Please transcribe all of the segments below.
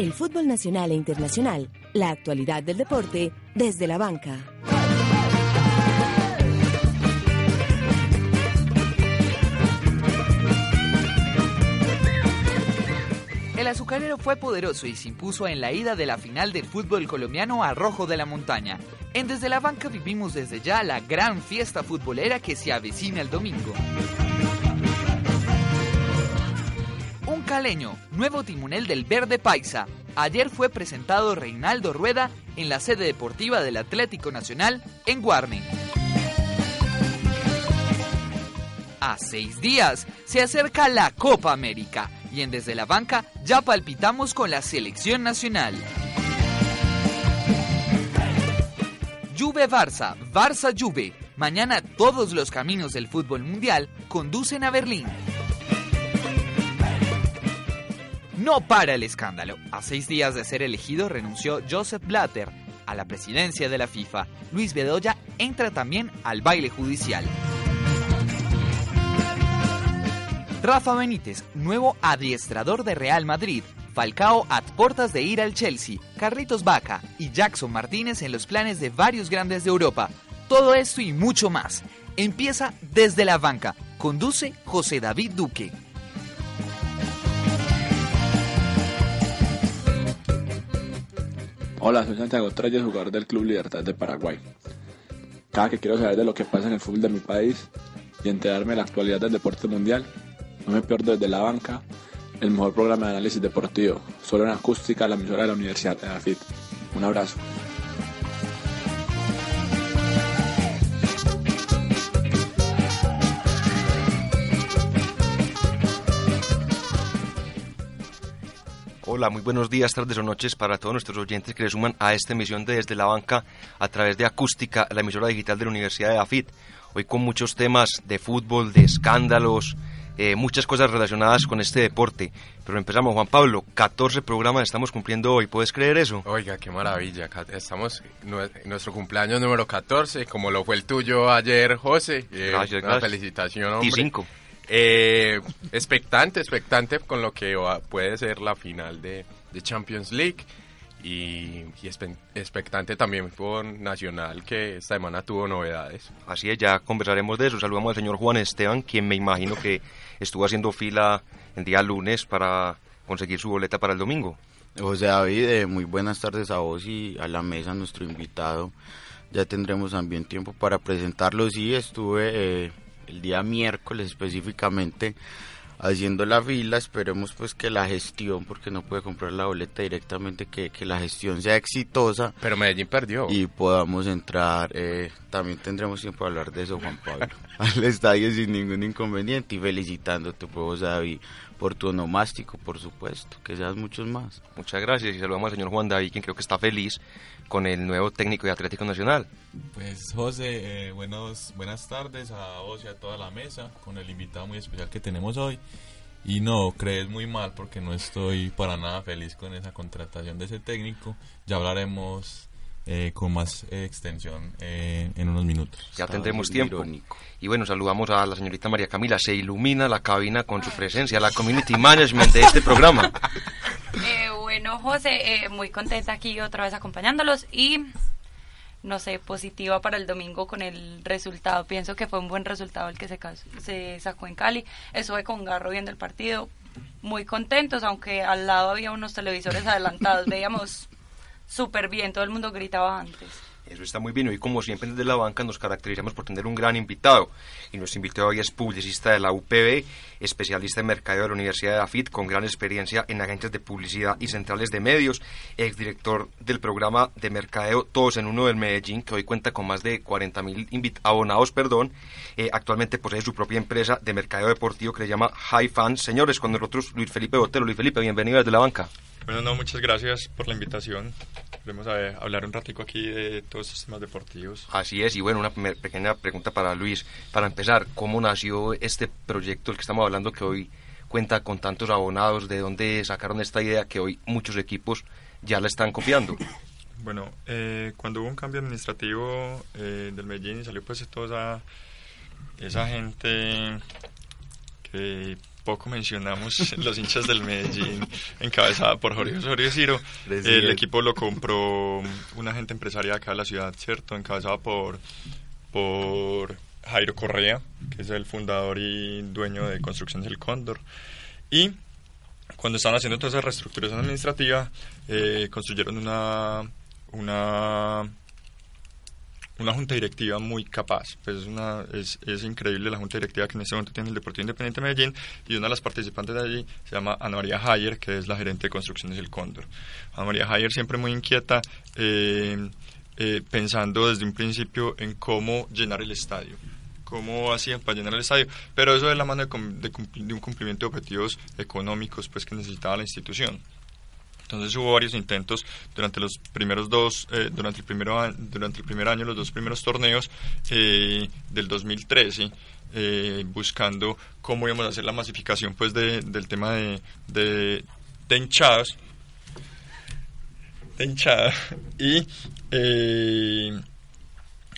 El fútbol nacional e internacional, la actualidad del deporte desde la banca. El azucarero fue poderoso y se impuso en la ida de la final del fútbol colombiano a Rojo de la Montaña. En Desde la Banca vivimos desde ya la gran fiesta futbolera que se avecina el domingo. Nuevo timonel del Verde Paisa. Ayer fue presentado Reinaldo Rueda en la sede deportiva del Atlético Nacional en Guarne. A seis días se acerca la Copa América y en Desde la Banca ya palpitamos con la selección nacional. Juve Barça, Barça Juve. Mañana todos los caminos del fútbol mundial conducen a Berlín. No para el escándalo. A seis días de ser elegido renunció Joseph Blatter a la presidencia de la FIFA. Luis Bedoya entra también al baile judicial. Rafa Benítez, nuevo adiestrador de Real Madrid. Falcao a portas de ir al Chelsea. Carlitos Vaca y Jackson Martínez en los planes de varios grandes de Europa. Todo esto y mucho más. Empieza desde la banca. Conduce José David Duque. Hola, soy Santiago Treyes, jugador del Club Libertad de Paraguay. Cada que quiero saber de lo que pasa en el fútbol de mi país y enterarme de la actualidad del deporte mundial, no me pierdo desde la banca el mejor programa de análisis deportivo, solo en acústica, la emisora de la Universidad de Afit. Un abrazo. Hola, muy buenos días, tardes o noches para todos nuestros oyentes que le suman a esta emisión de Desde la Banca a través de Acústica, la emisora digital de la Universidad de AFIT. Hoy con muchos temas de fútbol, de escándalos, eh, muchas cosas relacionadas con este deporte. Pero empezamos, Juan Pablo, 14 programas estamos cumpliendo hoy, ¿puedes creer eso? Oiga, qué maravilla, estamos en nuestro cumpleaños número 14, como lo fue el tuyo ayer, José. Eh, gracias, una felicitación, hombre. Y cinco. Eh, expectante, expectante con lo que puede ser la final de, de Champions League y, expectante también por Nacional que esta semana tuvo novedades. Así es, ya conversaremos de eso. Saludamos al señor Juan Esteban, quien me imagino que estuvo haciendo fila el día lunes para conseguir su boleta para el domingo. José David, eh, muy buenas tardes a vos y a la mesa, nuestro invitado. Ya tendremos también tiempo para presentarlo. Sí, estuve eh, el día miércoles específicamente haciendo la fila, esperemos pues que la gestión, porque no puede comprar la boleta directamente, que, que la gestión sea exitosa. Pero Medellín perdió. Y podamos entrar, eh, también tendremos tiempo de hablar de eso, Juan Pablo, al estadio sin ningún inconveniente y felicitándote, pues, David, por tu onomástico, por supuesto, que seas muchos más. Muchas gracias y saludamos al señor Juan David, quien creo que está feliz con el nuevo técnico de Atlético Nacional. Pues José, eh, buenos, buenas tardes a vos y a toda la mesa, con el invitado muy especial que tenemos hoy. Y no, crees muy mal porque no estoy para nada feliz con esa contratación de ese técnico. Ya hablaremos eh, con más extensión eh, en unos minutos. Ya tendremos tiempo. Y bueno, saludamos a la señorita María Camila. Se ilumina la cabina con su presencia, la community management de este programa. bueno, José, muy contenta aquí otra vez acompañándolos y no sé, positiva para el domingo con el resultado. Pienso que fue un buen resultado el que se, se sacó en Cali. Estuve con Garro viendo el partido, muy contentos, aunque al lado había unos televisores adelantados. Veíamos súper bien, todo el mundo gritaba antes. Eso está muy bien. Hoy, como siempre, desde la banca nos caracterizamos por tener un gran invitado. Y nuestro invitado hoy es publicista de la UPB, especialista en mercadeo de la Universidad de AFIT, con gran experiencia en agentes de publicidad y centrales de medios, exdirector del programa de mercadeo Todos en Uno del Medellín, que hoy cuenta con más de 40.000 abonados. perdón. Eh, actualmente posee su propia empresa de mercadeo deportivo que le llama High Fans. Señores, con nosotros Luis Felipe Botero. Luis Felipe, bienvenido desde la banca. Bueno, no, muchas gracias por la invitación. Vamos a hablar un ratico aquí de todos estos temas deportivos. Así es, y bueno, una pequeña pregunta para Luis. Para empezar, ¿cómo nació este proyecto, el que estamos hablando, que hoy cuenta con tantos abonados? ¿De dónde sacaron esta idea que hoy muchos equipos ya la están copiando? Bueno, eh, cuando hubo un cambio administrativo eh, del Medellín y salió pues toda esa, esa gente que poco mencionamos los hinchas del Medellín, encabezada por Jorge Osorio Ciro. El equipo lo compró una agente empresaria acá de la ciudad, ¿cierto? Encabezada por, por Jairo Correa, que es el fundador y dueño de Construcciones del Cóndor. Y cuando estaban haciendo toda esa reestructuración administrativa, eh, construyeron una, una una junta directiva muy capaz. Pues es, una, es, es, increíble la junta directiva que en este momento tiene el Deportivo Independiente de Medellín y una de las participantes de allí se llama Ana María Hayer, que es la gerente de construcciones del Cóndor. Ana María Hayer siempre muy inquieta, eh, eh, pensando desde un principio en cómo llenar el estadio cómo hacían para llenar el estadio, pero eso es la mano de, de, de un cumplimiento de objetivos económicos pues que necesitaba la institución. Entonces hubo varios intentos durante los primeros dos, eh, durante, el primero, durante el primer año, los dos primeros torneos eh, del 2013, eh, buscando cómo íbamos a hacer la masificación pues de, del tema de, de, de hinchadas. De hinchada. Y,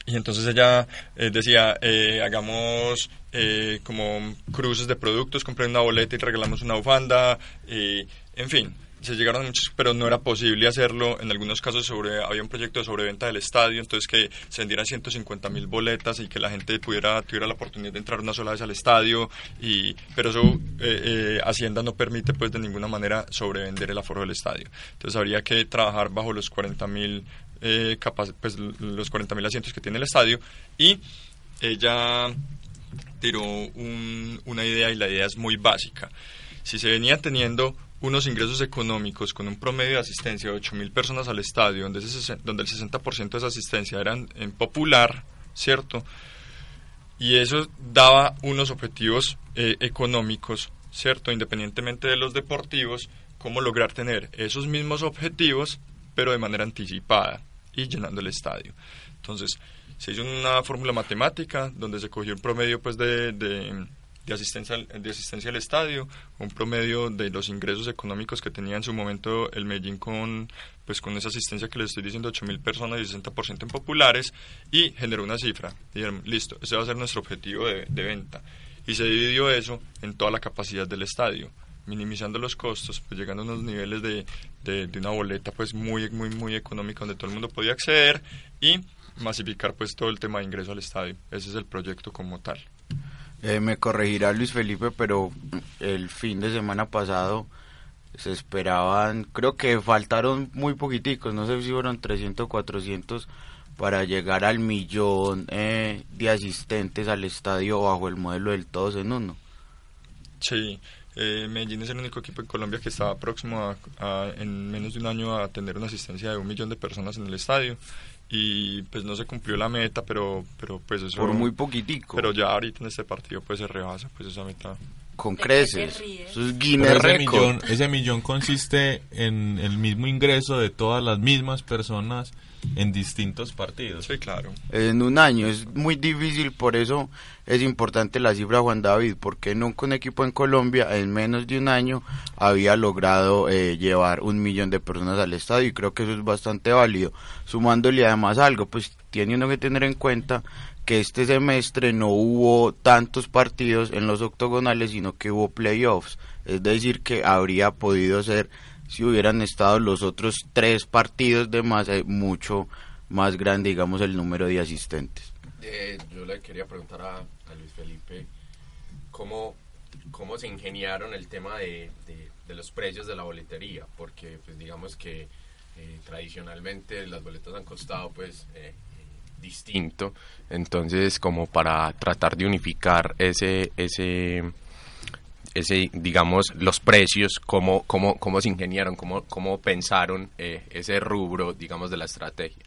y entonces ella decía, hagamos como cruces de productos, compré una boleta y regalamos una bufanda, en fin, se llegaron muchos, pero no era posible hacerlo. En algunos casos sobre, había un proyecto de sobreventa del estadio, entonces que se vendieran 150 mil boletas y que la gente pudiera tuviera la oportunidad de entrar una sola vez al estadio. Y, pero eso eh, eh, Hacienda no permite pues de ninguna manera sobrevender el aforo del estadio. Entonces habría que trabajar bajo los 40 mil eh, pues, los 40 mil asientos que tiene el estadio y ella tiró una idea y la idea es muy básica. Si se venía teniendo unos ingresos económicos con un promedio de asistencia de 8.000 personas al estadio, donde, donde el 60% de esa asistencia eran en popular, ¿cierto? Y eso daba unos objetivos eh, económicos, ¿cierto? Independientemente de los deportivos, cómo lograr tener esos mismos objetivos, pero de manera anticipada y llenando el estadio. Entonces, se hizo una fórmula matemática donde se cogió un promedio pues de asistencia, de asistencia al estadio, un promedio de los ingresos económicos que tenía en su momento el Medellín con, pues con esa asistencia que les estoy diciendo, 8.000 personas y 60% en populares, y generó una cifra. Dijeron, listo, ese va a ser nuestro objetivo de, de venta. Y se dividió eso en toda la capacidad del estadio minimizando los costos, pues llegando a unos niveles de, de, de, una boleta pues muy, muy, muy económica donde todo el mundo podía acceder y masificar pues todo el tema de ingreso al estadio. Ese es el proyecto como tal. Eh, me corregirá Luis Felipe, pero el fin de semana pasado se esperaban, creo que faltaron muy poquiticos, no sé si fueron 300 o 400 para llegar al millón eh, de asistentes al estadio bajo el modelo del todos en uno. Sí, eh, Medellín es el único equipo en Colombia que estaba próximo a, en menos de un año a tener una asistencia de un millón de personas en el estadio y pues no se cumplió la meta, pero pero pues eso... Por muy poquitico. Pero ya ahorita en este partido pues se rebasa pues esa meta. Con creces. Eso es ese millón, ese millón consiste en el mismo ingreso de todas las mismas personas en distintos partidos. Sí, claro. En un año es muy difícil, por eso es importante la cifra Juan David, porque nunca un equipo en Colombia en menos de un año había logrado eh, llevar un millón de personas al estadio y creo que eso es bastante válido. Sumándole además algo, pues tiene uno que tener en cuenta que este semestre no hubo tantos partidos en los octogonales, sino que hubo playoffs. Es decir, que habría podido ser si hubieran estado los otros tres partidos de más, eh, mucho más grande, digamos, el número de asistentes. Eh, yo le quería preguntar a, Luis Felipe cómo, cómo se ingeniaron el tema de, de, los precios de la boletería, porque pues digamos que eh, tradicionalmente las boletas han costado pues distinto, entonces como para tratar de unificar ese, ese ese, digamos, los precios, cómo, cómo, cómo se ingeniaron, cómo, cómo pensaron eh, ese rubro, digamos, de la estrategia.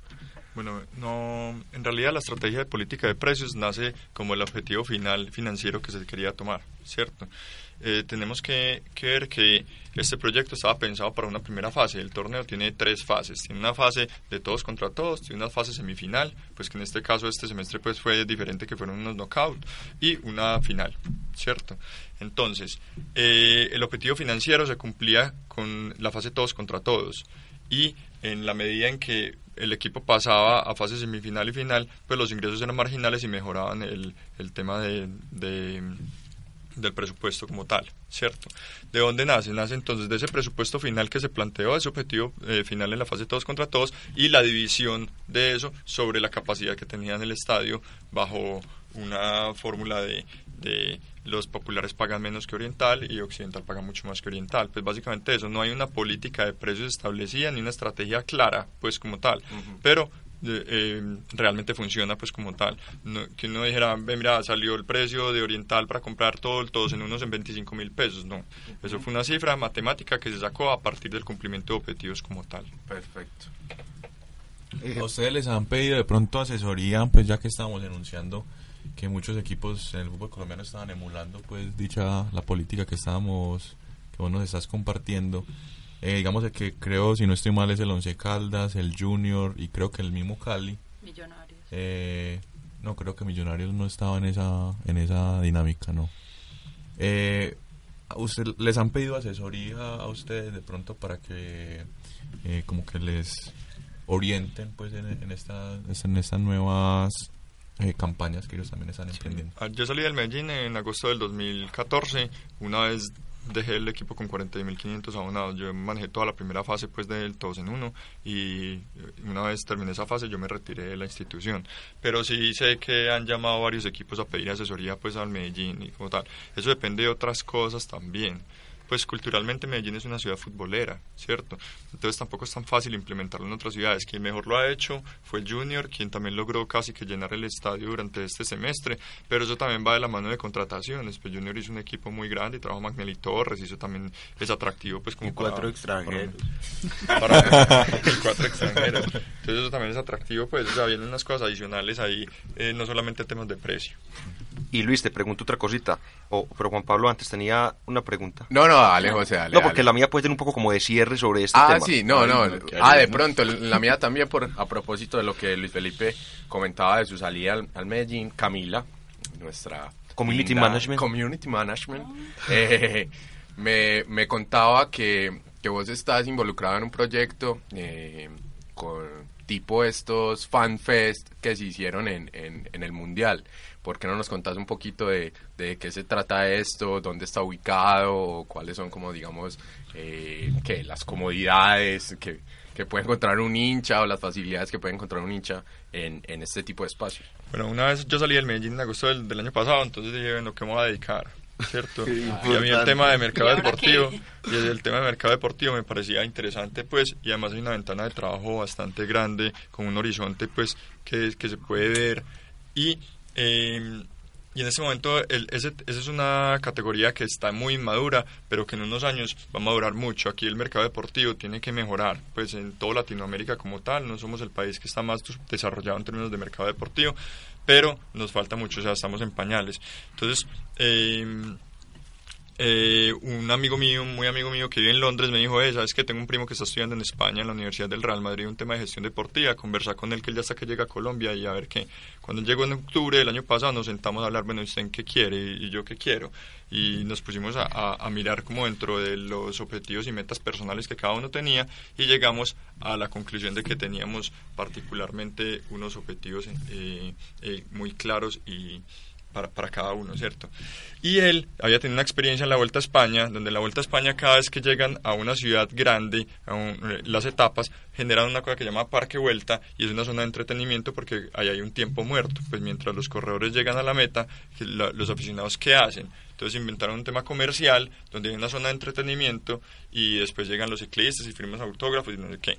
Bueno, no, en realidad la estrategia de política de precios nace como el objetivo final financiero que se quería tomar, ¿cierto? Eh, tenemos que, ver que este proyecto estaba pensado para una primera fase. El torneo tiene tres fases. Tiene una fase de todos contra todos, tiene una fase semifinal, pues que en este caso este semestre pues fue diferente que fueron unos knockout y una final, ¿cierto? Entonces, eh, el objetivo financiero se cumplía con la fase todos contra todos y en la medida en que el equipo pasaba a fase semifinal y final, pues los ingresos eran marginales y mejoraban el, el tema de, del presupuesto como tal, ¿cierto? ¿De dónde nace? Nace entonces de ese presupuesto final que se planteó, ese objetivo eh, final en la fase todos contra todos y la división de eso sobre la capacidad que tenía en el estadio bajo una fórmula de, de los populares pagan menos que Oriental y Occidental paga mucho más que Oriental. Pues básicamente eso, no hay una política de precios establecida ni una estrategia clara, pues como tal. Pero eh, realmente funciona pues como tal. que uno dijera, ve, mira, salió el precio de Oriental para comprar todo, todos en unos en 25 mil pesos. No, eso fue una cifra matemática que se sacó a partir del cumplimiento de objetivos como tal. Perfecto. ¿A ustedes les han pedido de pronto asesoría, pues ya que estamos denunciando que muchos equipos en el fútbol colombiano estaban emulando pues dicha la política que estábamos que vos nos estás compartiendo eh, digamos el que creo si no estoy mal es el Once Caldas el Junior y creo que el mismo Cali. Millonarios. Eh, no creo que Millonarios no estaba en esa en esa dinámica no. Eh, usted les han pedido asesoría a ustedes de pronto para que eh, como que les orienten pues en, en esta en estas nuevas eh, campañas que ellos también están emprendiendo. Ah, yo salí del Medellín en agosto del 2014, una vez dejé el equipo con 40.500 abonados. Yo manejé toda la primera fase pues del todos en uno y una vez terminé esa fase yo me retiré de la institución. Pero sí sé que han llamado varios equipos a pedir asesoría pues al Medellín y como tal. Eso depende de otras cosas también pues culturalmente Medellín es una ciudad futbolera, ¿cierto? Entonces tampoco es tan fácil implementarlo en otras ciudades. Quien mejor lo ha hecho fue el Junior, quien también logró casi que llenar el estadio durante este semestre, pero eso también va de la mano de contrataciones. Pues Junior hizo un equipo muy grande y trabajó Magnelli Torres y eso también es atractivo pues como y cuatro extranjeros. Para, cuatro extranjeros. Entonces eso también es atractivo, pues, o sea, vienen unas cosas adicionales ahí, eh, no solamente temas de precio. Y Luis, te pregunto otra cosita. Oh, pero Juan Pablo antes tenía una pregunta. No, no, dale, José, dale. No, porque dale. la mía puede tener un poco como de cierre sobre este ah, tema. sí, no, no. no, ah, de pronto, la mía también, por a propósito de lo que Luis Felipe comentaba de su salida al, al Medellín, Camila, nuestra... Community linda management. Community management. eh, me, me contaba que, que vos estás involucrado en un proyecto eh, con tipo estos fan fest que se hicieron en, en, en el Mundial. ¿Por qué no nos contás un poquito de, de qué se trata esto, dónde está ubicado, o cuáles son como digamos eh, que las comodidades que, que puede encontrar un hincha o las facilidades que puede encontrar un hincha en, en este tipo de espacios? Bueno, una vez yo salí del Medellín en agosto del, del año pasado, entonces dije, bueno, ¿qué me voy a dedicar? ¿Cierto? Y a mí el tema de mercado ¿Y ahora deportivo, y el tema de mercado deportivo me parecía interesante, pues, y además hay una ventana de trabajo bastante grande, con un horizonte, pues, que, que se puede ver. Y, eh, y en este momento, el, ese, esa es una categoría que está muy inmadura, pero que en unos años va a madurar mucho. Aquí el mercado deportivo tiene que mejorar, pues, en toda Latinoamérica como tal, no somos el país que está más desarrollado en términos de mercado deportivo, pero nos falta mucho, o sea, estamos en pañales. Entonces, eh, eh, un amigo mío, muy amigo mío que vive en Londres, me dijo, sabes que tengo un primo que está estudiando en España, en la Universidad del Real Madrid, un tema de gestión deportiva, conversar con él que él ya hasta que llega a Colombia y a ver qué. Cuando llegó en octubre del año pasado nos sentamos a hablar, bueno, ¿usted en qué quiere y, yo qué quiero? Y nos pusimos a, a- a mirar como dentro de los objetivos y metas personales que cada uno tenía y llegamos a la conclusión de que teníamos particularmente unos objetivos eh, eh, muy claros y para, para cada uno, ¿cierto? Y él había tenido una experiencia en la Vuelta a España, donde la Vuelta a España cada vez que llegan a una ciudad grande, a un- eh, las etapas generan una cosa que se llama Parque Vuelta y es una zona de entretenimiento porque ahí hay un tiempo muerto, pues mientras los corredores llegan a la meta, la- los aficionados ¿qué hacen? Entonces inventaron un tema comercial donde hay una zona de entretenimiento y después llegan los ciclistas y firman autógrafos y no sé qué.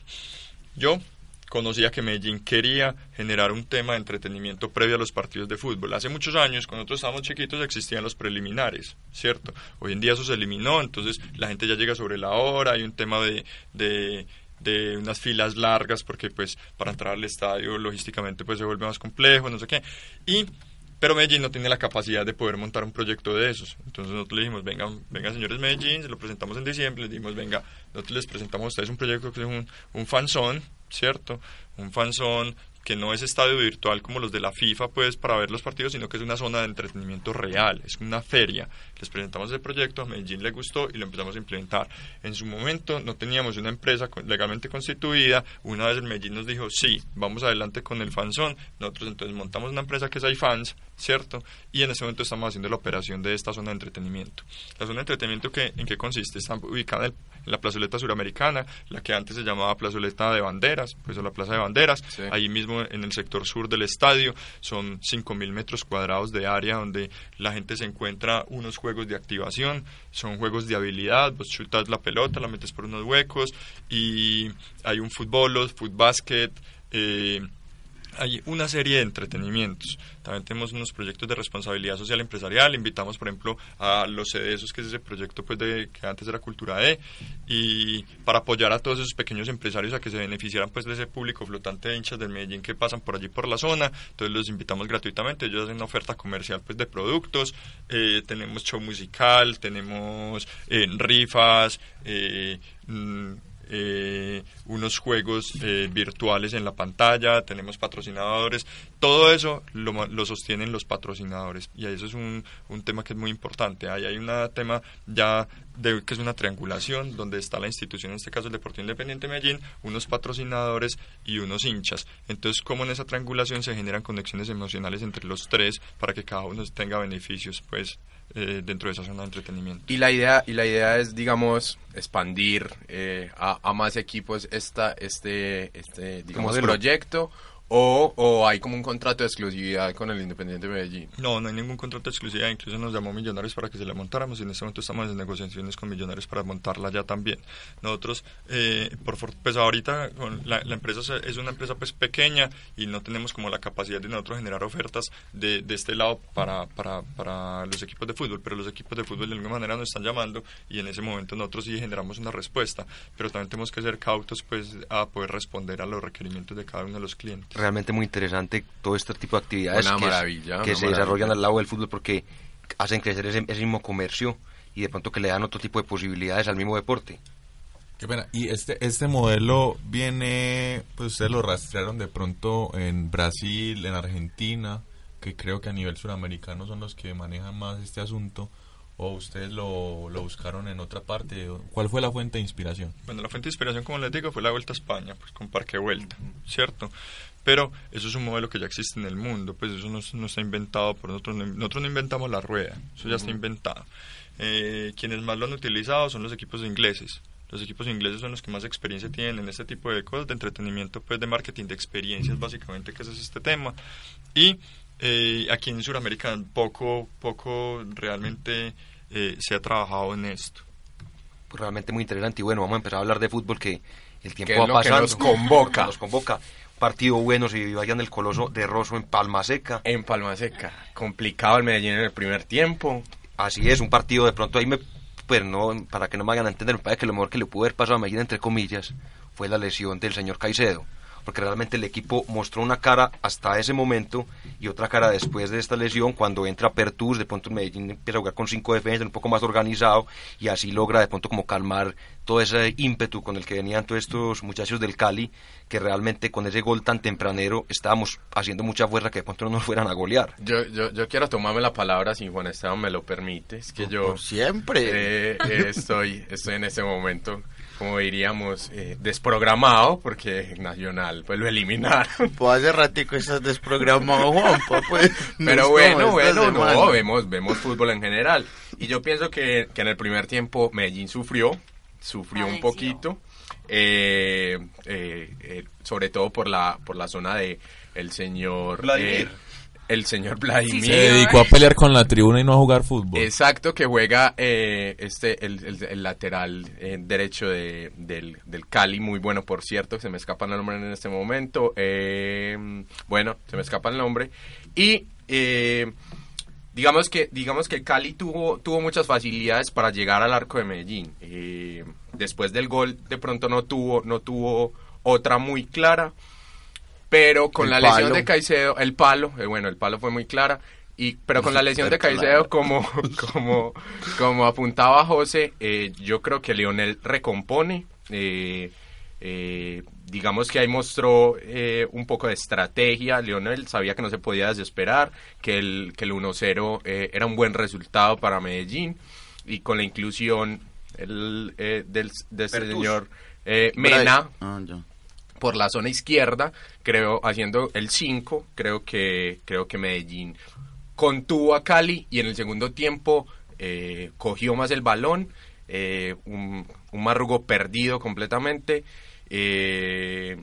Yo conocía que Medellín quería generar un tema de entretenimiento previo a los partidos de fútbol. Hace muchos años, cuando nosotros estábamos chiquitos, existían los preliminares, ¿cierto? Hoy en día eso se eliminó, entonces la gente ya llega sobre la hora, hay un tema de, de, unas filas largas, porque pues para entrar al estadio logísticamente pues se vuelve más complejo, no sé qué. Y pero Medellín no tiene la capacidad de poder montar un proyecto de esos. Entonces nosotros le dijimos, vengan, vengan señores Medellín, se lo presentamos en diciembre, les dijimos, venga, nosotros les presentamos a ustedes un proyecto que es un, un fanzón, ¿cierto? Un fanzón que no es estadio virtual como los de la FIFA, pues, para ver los partidos, sino que es una zona de entretenimiento real, es una feria. Les presentamos el proyecto, a Medellín le gustó y lo empezamos a implementar. En su momento no teníamos una empresa legalmente constituida, una vez el Medellín nos dijo, sí, vamos adelante con el fanzón, nosotros entonces montamos una empresa que es iFans, ¿cierto? Y en este momento estamos haciendo la operación de esta zona de entretenimiento. La zona de entretenimiento, que, ¿en qué consiste? Está ubicada en, la plazoleta suramericana, la que antes se llamaba plazoleta de banderas, pues la plaza de banderas, ahí mismo en el sector sur del estadio, son 5.000 metros cuadrados de área donde la gente se encuentra unos juegos de activación, son juegos de habilidad, vos chutas la pelota, la metes por unos huecos y hay un fútbol, fútbol básquet, eh, hay una serie de entretenimientos. También tenemos unos proyectos de responsabilidad social empresarial. Invitamos, por ejemplo, a los CDESOS, que es ese proyecto pues, de, que antes era Cultura E, y para apoyar a todos esos pequeños empresarios a que se beneficiaran pues, de ese público flotante de hinchas del Medellín que pasan por allí por la zona. Entonces los invitamos gratuitamente. Ellos hacen una oferta comercial pues, de productos. Eh, tenemos show musical, tenemos eh, rifas. Eh, mm, eh, unos juegos eh, virtuales en la pantalla, tenemos patrocinadores, todo eso lo, lo, sostienen los patrocinadores y eso es un, un tema que es muy importante. Ahí hay un tema ya de, que es una triangulación donde está la institución, en este caso el Deportivo Independiente Medellín, unos patrocinadores y unos hinchas. Entonces, como en esa triangulación se generan conexiones emocionales entre los tres para que cada uno tenga beneficios, pues eh, dentro de esa zona de entretenimiento. Y la idea, y la idea es, digamos, expandir eh, a, a, más equipos esta, este, este digamos, proyecto o, o, hay como un contrato de exclusividad con el Independiente Medellín? No, no hay ningún contrato de exclusividad. Incluso nos llamó Millonarios para que se la montáramos y en este momento estamos en negociaciones con Millonarios para montarla ya también. Nosotros, eh, por, pues ahorita la, la, empresa es una empresa pues pequeña y no tenemos como la capacidad de nosotros generar ofertas de, de este lado para, para, para los equipos de fútbol, pero los equipos de fútbol de alguna manera nos están llamando y en ese momento nosotros sí generamos una respuesta, pero también tenemos que ser cautos pues a poder responder a los requerimientos de cada uno de los clientes realmente muy interesante todo este tipo de actividades que, que se desarrollan al lado del fútbol porque hacen crecer ese, mismo comercio y de pronto que le dan otro tipo de posibilidades al mismo deporte. Qué pena. Y este, este modelo viene, pues ustedes lo rastrearon de pronto en Brasil, en Argentina, que creo que a nivel suramericano son los que manejan más este asunto o ustedes lo, lo, buscaron en otra parte? ¿Cuál fue la fuente de inspiración? Bueno, la fuente de inspiración, como les digo, fue la Vuelta a España, pues con Parque Vuelta, ¿cierto? Pero eso es un modelo que ya existe en el mundo, pues eso no, no está inventado por nosotros, nosotros no inventamos la rueda, eso ya está inventado. Eh, quienes más lo han utilizado son los equipos ingleses. Los equipos ingleses son los que más experiencia tienen en este tipo de cosas, de entretenimiento, pues de marketing, de experiencias, básicamente, que ese es este tema. Y eh, aquí en Sudamérica poco, poco realmente eh, se ha trabajado en esto. Pues realmente muy interesante y bueno, vamos a empezar a hablar de fútbol que el tiempo va pasando. nos convoca. Nos convoca. Partido bueno si vayan el Coloso de Rosso en Palma Seca. En Palma Seca. Complicado el Medellín en el primer tiempo. Así es, un partido de pronto ahí me pero no, para que no me vayan a entender, me parece que lo mejor que le pudo haber pasado a Medellín, entre comillas, fue la lesión del señor Caicedo porque realmente el equipo mostró una cara hasta ese momento y otra cara después de esta lesión, cuando entra Pertus, de pronto Medellín empieza a jugar con cinco defensas, un poco más organizado, y así logra de pronto como calmar todo ese ímpetu con el que venían todos estos muchachos del Cali, que realmente con ese gol tan tempranero estábamos haciendo mucha fuerza que de pronto no nos fueran a golear. Yo, yo, yo quiero tomarme la palabra si Juan Esteban me lo permite, es que yo... siempre. Eh, estoy, estoy en ese momento como diríamos, eh, desprogramado, porque Nacional pues lo eliminaron. Pues hace ratico estás desprogramado, Juanpa, pues. Pero bueno, bueno, no, vemos, vemos fútbol en general. Y yo pienso que, que en el primer tiempo Medellín sufrió, sufrió un poquito, eh, eh, sobre todo por la, por la zona de el señor el señor Vladimir. Se dedicó a pelear con la tribuna y no a jugar fútbol. Exacto, que juega eh, este el, lateral eh, derecho de, del, del, Cali, muy bueno por cierto, se me escapa el nombre en este momento. Eh, bueno, se me escapa el nombre. Y digamos que digamos que Cali tuvo, tuvo muchas facilidades para llegar al arco de Medellín. después del gol de pronto no tuvo, no tuvo otra muy clara pero con la lesión de Caicedo, el palo, eh, bueno, el palo fue muy clara, y, pero con la lesión de Caicedo, como, como, como apuntaba José, eh, yo creo que Lionel recompone. Eh, digamos que ahí mostró un poco de estrategia. Lionel sabía que no se podía desesperar, que el, que el 1-0 era un buen resultado para Medellín. Y con la inclusión el, del, de este señor Mena. Ah, por la zona izquierda, creo, haciendo el 5, creo que, creo que Medellín contuvo a Cali y en el segundo tiempo eh, cogió más el balón, eh, un, un Marrugo perdido completamente. eh,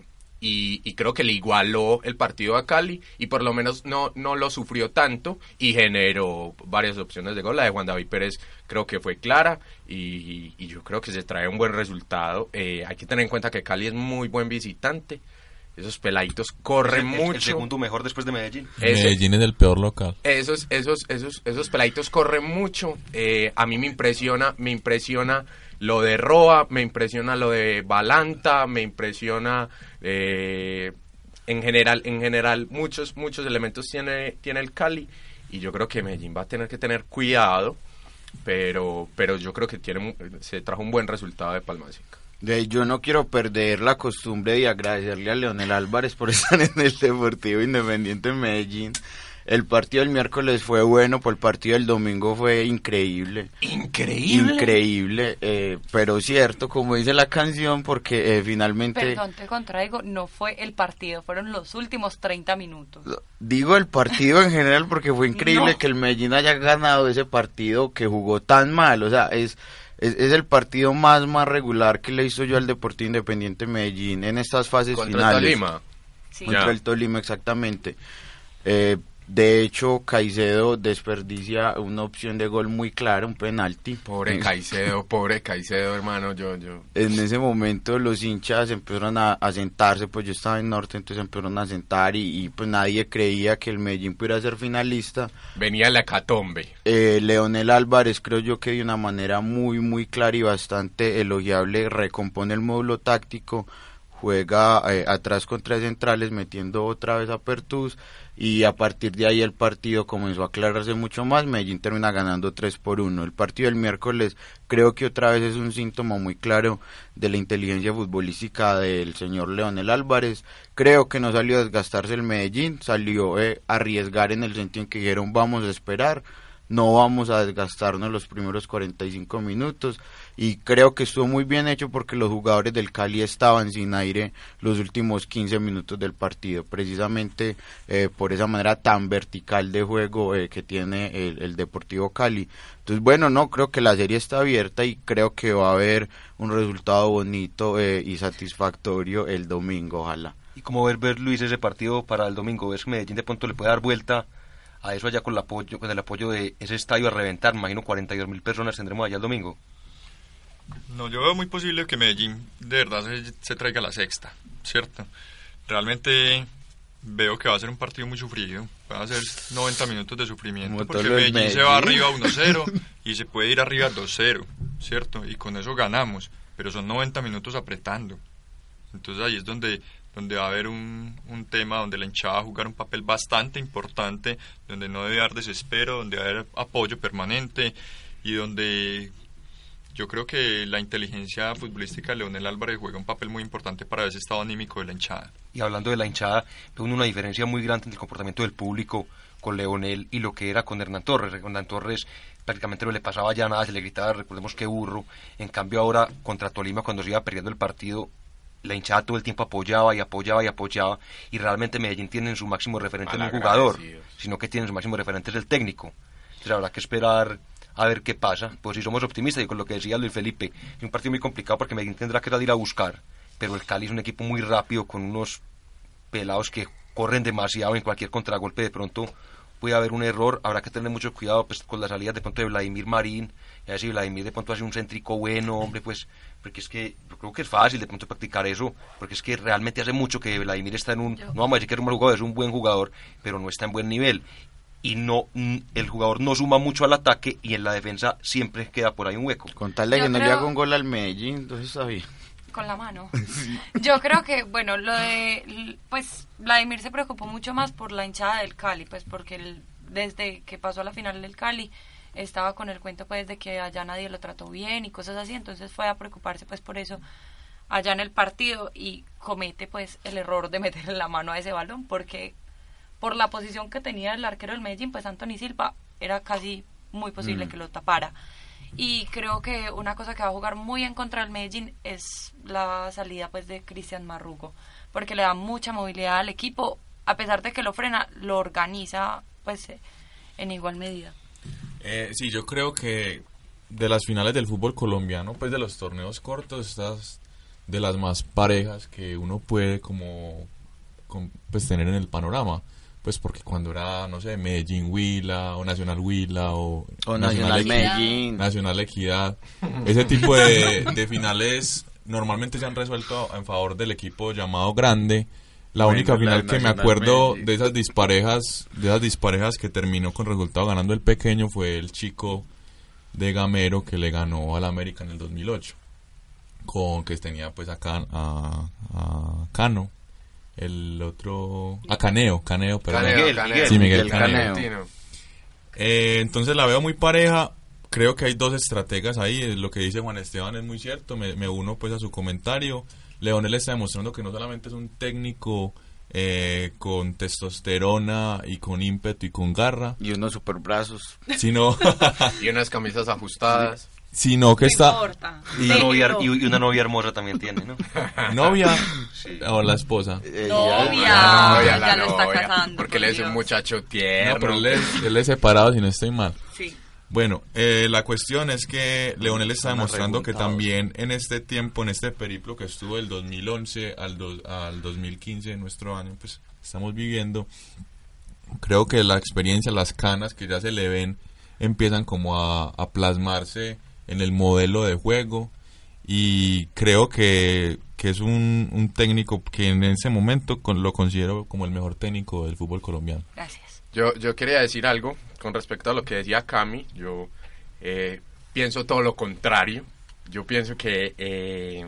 y, y creo que le igualó el partido a Cali y por lo menos no, no lo sufrió tanto y generó varias opciones de gol. La de Juan David Pérez creo que fue clara y, y yo creo que se trae un buen resultado. Eh, hay que tener en cuenta que Cali es muy buen visitante. Esos peladitos corren El- el- mucho. El segundo mejor después de Medellín. Ese- Medellín es el peor local. esos, esos, esos, esos peladitos corren mucho. Eh, a mí me impresiona, me impresiona lo de Roa, me impresiona lo de Balanta, me impresiona eh, en general, en general muchos, muchos elementos tiene, tiene el Cali y yo creo que Medellín va a tener que tener cuidado, pero, pero yo creo que tiene, se trajo un buen resultado de Palmasica. De- Yo no quiero perder la costumbre de agradecerle a Leonel Álvarez por estar en el Deportivo Independiente en Medellín. El partido del miércoles fue bueno, por el partido del domingo fue increíble. Increíble. Increíble, eh, pero cierto, como dice la canción, porque eh, finalmente... Perdón, te contraigo, no fue el partido, fueron los últimos 30 minutos. Digo el partido en general porque fue increíble No. que el Medellín haya ganado ese partido que jugó tan mal. O sea, es, es, es el partido más, más regular que le hizo yo al Deportivo Independiente Medellín en estas fases Contra el finales. Tolima. Sí. Contra Ya. el Tolima, exactamente. Eh, de hecho, Caicedo desperdicia una opción de gol muy clara, un penalti. Pobre Caicedo, pobre Caicedo, hermano, yo, yo. en ese momento los hinchas empezaron a, a sentarse, pues yo estaba en norte, entonces empezaron a sentar y, y, pues nadie creía que el Medellín pudiera ser finalista. Venía la catombe. Eh, Leonel Álvarez creo yo que de una manera muy muy clara y bastante elogiable recompone el módulo táctico, juega eh, atrás con tres centrales metiendo otra vez a Pertus y a partir de ahí el partido comenzó a aclararse mucho más, Medellín termina ganando 3 por 1. El partido del miércoles creo que otra vez es un síntoma muy claro de la inteligencia futbolística del señor Leonel Álvarez. Creo que no salió a desgastarse el Medellín, salió eh, a arriesgar en el sentido en que dijeron vamos a esperar, no vamos a desgastarnos los primeros 45 minutos y creo que estuvo muy bien hecho porque los jugadores del Cali estaban sin aire los últimos 15 minutos del partido, precisamente eh, por esa manera tan vertical de juego eh, que tiene el, el Deportivo Cali. Entonces, bueno, no, creo que la serie está abierta y creo que va a haber un resultado bonito eh, y satisfactorio el domingo, ojalá. ¿Y cómo ver, ver Luis ese partido para el domingo? ¿Ves que Medellín de pronto le puede dar vuelta a eso allá con el apoyo, con el apoyo de ese estadio a reventar? Imagino 42 mil personas tendremos allá el domingo. No, yo veo muy posible que Medellín de verdad se, se traiga la sexta, ¿cierto? Realmente veo que va a ser un partido muy sufrido, van a ser 90 minutos de sufrimiento, Como porque del Medellín, se va Medellín. arriba 1-0 y se puede ir arriba 2-0, ¿cierto? Y con eso ganamos, pero son 90 minutos apretando. Entonces ahí es donde, donde va a haber un, un tema donde la hinchada va a jugar un papel bastante importante, donde no debe haber desespero, donde va a haber apoyo permanente y donde yo creo que la inteligencia futbolística de Leonel Álvarez juega un papel muy importante para ese estado anímico de la hinchada. Y hablando de la hinchada, veo una diferencia muy grande entre el comportamiento del público con Leonel y lo que era con Hernán Torres. Hernán Torres prácticamente no le pasaba ya nada, se le gritaba, recordemos que burro. En cambio ahora contra Tolima cuando se iba perdiendo el partido, la hinchada todo el tiempo apoyaba y apoyaba y apoyaba. Y realmente Medellín tiene en su máximo referente no un jugador, sino que tiene en su máximo referente es el técnico. Entonces habrá que esperar a ver qué pasa. Pues si somos optimistas y con lo que decía Luis Felipe, es un partido muy complicado porque Medellín tendrá que ir a buscar. Pero el Cali es un equipo muy rápido con unos pelados que corren demasiado en cualquier contragolpe de pronto puede haber un error habrá que tener mucho cuidado pues con las salidas de pronto de Vladimir Marín y así Vladimir de pronto hace un céntrico bueno hombre pues porque es que yo creo que es fácil de pronto practicar eso porque es que realmente hace mucho que Vladimir está en un no vamos a decir que es un mal jugador es un buen jugador pero no está en buen nivel y no el jugador no suma mucho al ataque y en la defensa siempre queda por ahí un hueco Con tal de Yo que no le haga un gol al Medellín, entonces está bien. Con la mano. Yo creo que, bueno, lo de, pues, Vladimir se preocupó mucho más por la hinchada del Cali, pues, porque él, desde que pasó a la final del Cali, estaba con el cuento, pues, de que allá nadie lo trató bien y cosas así, entonces fue a preocuparse, pues, por eso allá en el partido y comete, pues, el error de meterle la mano a ese balón, porque por la posición que tenía el arquero del Medellín, pues, Anthony Silva, era casi muy posible Mm. que lo tapara. Y creo que una cosa que va a jugar muy en contra del Medellín es la salida pues de Cristian Marrugo, porque le da mucha movilidad al equipo, a pesar de que lo frena, lo organiza pues en igual medida. Eh, sí, yo creo que de las finales del fútbol colombiano, pues de los torneos cortos, estas de las más parejas que uno puede como pues tener en el panorama. Pues porque cuando era, no sé, Medellín Huila o Nacional Huila o, O Nacional Equi- Medellín. Nacional Equidad. Ese tipo de, de finales normalmente se han resuelto en favor del equipo llamado grande. La Bueno, única la final que me acuerdo de esas disparejas, de esas disparejas que terminó con resultado ganando el pequeño fue el chico de Gamero que le ganó al América en el 2008 con que tenía pues acá a, a Cano el otro a Caneo Caneo perdón Caneo, Caneo. sí Miguel, Miguel Caneo, Caneo. Eh, entonces la veo muy pareja creo que hay dos estrategas ahí lo que dice Juan Esteban es muy cierto me, me uno pues a su comentario Leonel está demostrando que no solamente es un técnico eh, con testosterona y con ímpetu y con garra Y unos super brazos. sino Y unas camisas ajustadas. sino que está Y una, novia, y, y una novia hermosa también tiene, ¿no? novia o la esposa Eh, Novia. ya- Ah, ya ya lo está casando, Porque por él es un muchacho No, tierno. pero él es, él es separado si no estoy mal. Sí. Bueno, eh, la cuestión es que Leonel está demostrando que también en este tiempo, en este periplo que estuvo del 2011 al, do- al 2015, nuestro año, pues estamos viviendo, creo que la experiencia, las canas que ya se le ven, empiezan como a, a plasmarse en el modelo de juego y creo que, que es un, un técnico que en ese momento con- lo considero como el mejor técnico del fútbol colombiano. Gracias. Yo, yo quería decir algo con respecto a lo que decía Cami. Yo eh, pienso todo lo contrario. Yo pienso que eh,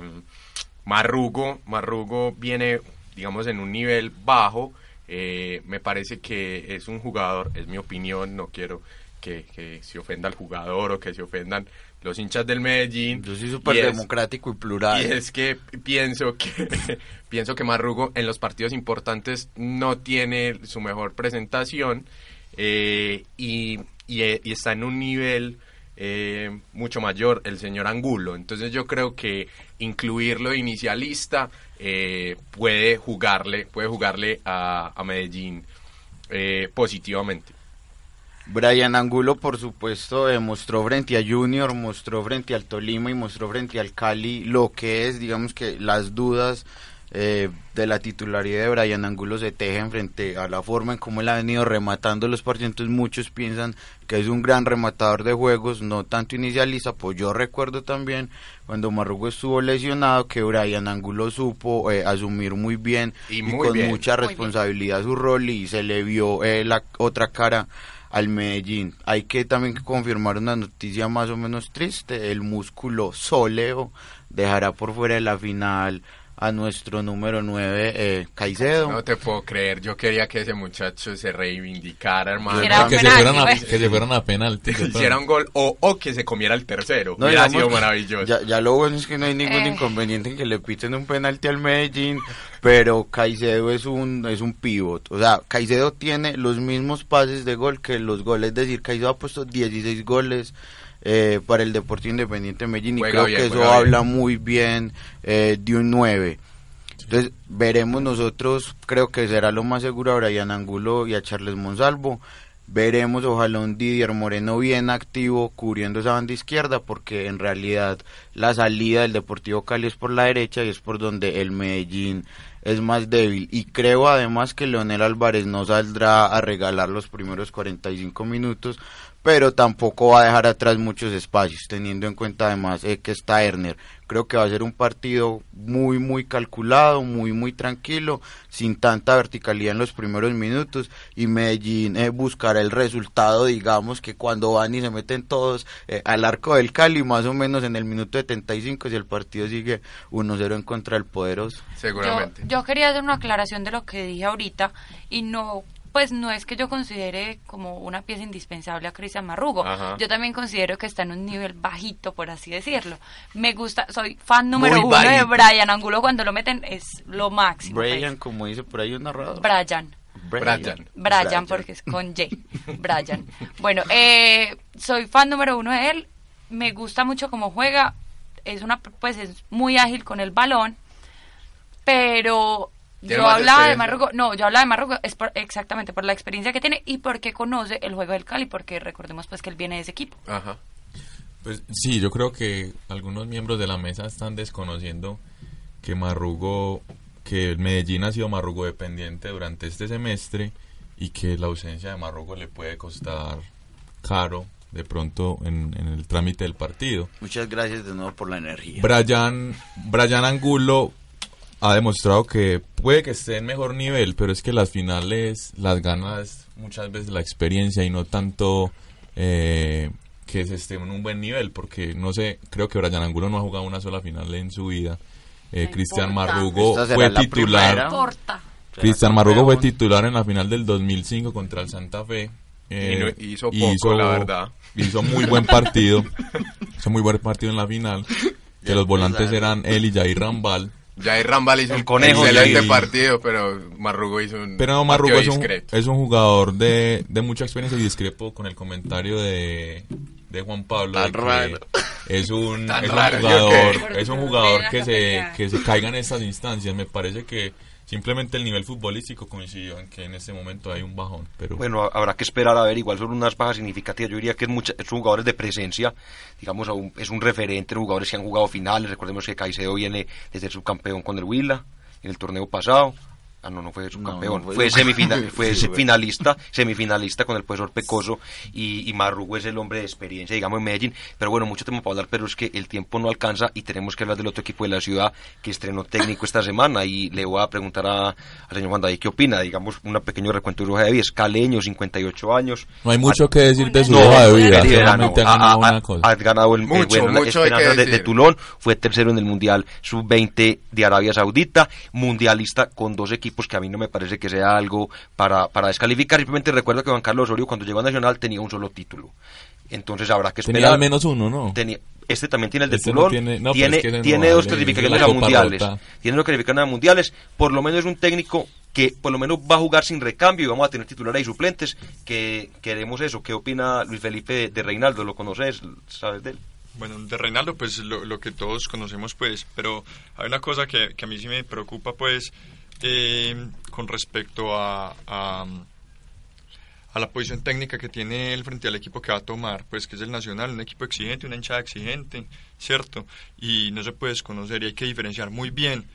Marrugo, Marrugo viene, digamos, en un nivel bajo. Eh, me parece que es un jugador, es mi opinión, no quiero que, que se ofenda al jugador o que se ofendan los hinchas del Medellín. Yo soy súper democrático y plural. y es que pienso que pienso que Marrugo en los partidos importantes no tiene su mejor presentación eh, eh, y está en un nivel eh, mucho mayor el señor Angulo. Entonces yo creo que incluirlo de inicialista puede jugarle puede jugarle a, Medellín positivamente. Brian Angulo, por supuesto, eh, mostró frente a Junior, mostró frente al Tolima y mostró frente al Cali lo que es, digamos que las dudas eh, de la titularidad de Brian Angulo se tejen frente a la forma en cómo él ha venido rematando los partidos. Entonces muchos piensan que es un gran rematador de juegos, no tanto inicialista. Pues yo recuerdo también cuando Marrugo estuvo lesionado que Brian Angulo supo eh, asumir muy bien Y con bien. mucha responsabilidad su rol y se le vio eh, la otra cara al Medellín. Hay que también confirmar una noticia más o menos triste. El músculo sóleo dejará por fuera de la final a nuestro número 9, eh, Caicedo. No te puedo creer, yo quería que ese muchacho se reivindicara, hermano. Que, se fueran a, pues. que se fueran a penalti. que hiciera un gol o, o que se comiera el tercero. No, Hubiera sido maravilloso. Ya, ya lo bueno es que no hay ningún Eh. inconveniente en que le piten un penalti al Medellín, pero Caicedo es un es un pivot. O sea, Caicedo tiene los mismos pases de gol que los goles. Es decir, Caicedo ha puesto 16 goles eh, para el Deportivo Independiente de Medellín y creo bien, que eso habla muy bien eh, de un 9. Entonces, veremos nosotros, creo que será lo más seguro a Brian Angulo y a Charles Monsalvo. Veremos, ojalá un Didier Moreno bien activo cubriendo esa banda izquierda, porque en realidad la salida del Deportivo Cali es por la derecha y es por donde el Medellín es más débil. Y creo además que Leonel Álvarez no saldrá a regalar los primeros 45 minutos, pero tampoco va a dejar atrás muchos espacios, teniendo en cuenta además eh, que está Erner. Creo que va a ser un partido muy, muy calculado, muy, muy tranquilo, sin tanta verticalidad en los primeros minutos. Y Medellín eh, buscará el resultado, digamos, que cuando van y se meten todos eh, al arco del Cali, más o menos en el minuto 75, si el partido sigue 1-0 en contra del poderoso. Seguramente. Yo, yo quería hacer una aclaración de lo que dije ahorita y no, pues no es que yo considere como una pieza indispensable a Cristian Marrugo. Ajá. Yo también considero que está en un nivel bajito, por así decirlo. Me gusta, soy fan número Muy uno de. Brian Angulo. Cuando lo meten es lo máximo. pues. Brian, como dice por ahí un narrador. Brian. Brian. Brian, porque es con J. Brian. Bueno, eh, soy fan número uno de él. Me gusta mucho cómo juega. Es una, pues es muy ágil con el balón. Pero Yo hablaba de. Marrugo, no, yo hablaba de Marrugo es por- exactamente por la experiencia que tiene y porque conoce el juego del Cali, porque recordemos pues que él viene de ese equipo. Ajá. Pues sí, yo creo que algunos miembros de la mesa están desconociendo que Marrugo, que el Medellín ha sido Marrugo dependiente durante este semestre y que la ausencia de Marrugo le puede costar caro de pronto en, en el trámite del partido. Muchas gracias de nuevo por la energía. Brian, Brian Angulo ha demostrado que puede que esté en mejor nivel, pero es que las finales las ganas muchas veces la experiencia y no tanto eh, que se esté en un buen nivel, porque no sé, creo que Brian Angulo no ha jugado una sola final en su vida. Eh, Cristian. Marrugo fue la titular. Cristian Marrugo fue titular en la final del 2005 contra el Santa Fe. Y no- hizo poco, la verdad. Hizo muy buen partido. hizo muy buen partido en la final. Que los volantes eran él y Jair Rambal. Jair Rambal hizo El un conejo excelente y- partido, pero Marrugo hizo un Pero Marrugo es un, discreto. es un jugador de, de mucha experiencia y discrepo con el comentario de, de Juan Pablo. Tan raro. Es un, es un raro, ¿yo jugador, es un jugador que se, que se caiga en estas instancias. Me parece que simplemente el nivel futbolístico coincidió en que en este momento hay un bajón. Pero Bueno, ha- habrá que esperar a ver, igual son unas bajas significativas. Yo diría que es mucha, son jugadores de presencia, digamos, aún es un referente, jugadores que han jugado finales. Recordemos que Caicedo viene de ser subcampeón con el Huila en el torneo pasado. Ah, no, no fue subcampeón, no fue semifinal, fue Sí, finalista, semifinalista con el profesor Pecoso y, y Marrugo es el hombre de experiencia, digamos, en Medellín. Pero bueno, mucho tema para hablar, pero es que el tiempo no alcanza y tenemos que hablar del otro equipo de la ciudad que estrenó técnico esta semana y le voy a preguntar a- al señor Juan David qué opina. Digamos, un pequeño recuento de su hoja de vida. Es caleño, 58 años. no hay mucho que decir de su No, hoja de vida. Ha ganado ha- ha- el, Mucho, bueno, Esperanzas de, de. Tulón, fue tercero en el Mundial Sub-20 de Arabia Saudita, mundialista con dos equipos que a mí no me parece que sea algo para, para descalificar. Simplemente recuerdo que Juan Carlos Osorio cuando llegó a Nacional tenía un solo título. Entonces habrá que esperar. Tenía al menos uno, ¿no? Tenía- este también tiene el de Este no tiene- no, tiene, es que no tiene vale, dos es clasificaciones la a mundiales, Rota. tiene dos clasificaciones a mundiales, por lo menos es un técnico que por lo menos va a jugar sin recambio y vamos a tener titulares y suplentes, que queremos eso, ¿qué opina Luis Felipe de, de Reinaldo? ¿Lo conoces? ¿Sabes de él? Bueno, de Reinaldo, pues lo, lo que todos conocemos, pues, pero hay una cosa que, que a mí sí me preocupa, pues, eh, con respecto a, a, a la posición técnica que tiene él frente al equipo que va a tomar, pues, que es el Nacional, un equipo exigente, una hinchada exigente, ¿cierto? Y no se puede desconocer y hay que diferenciar muy bien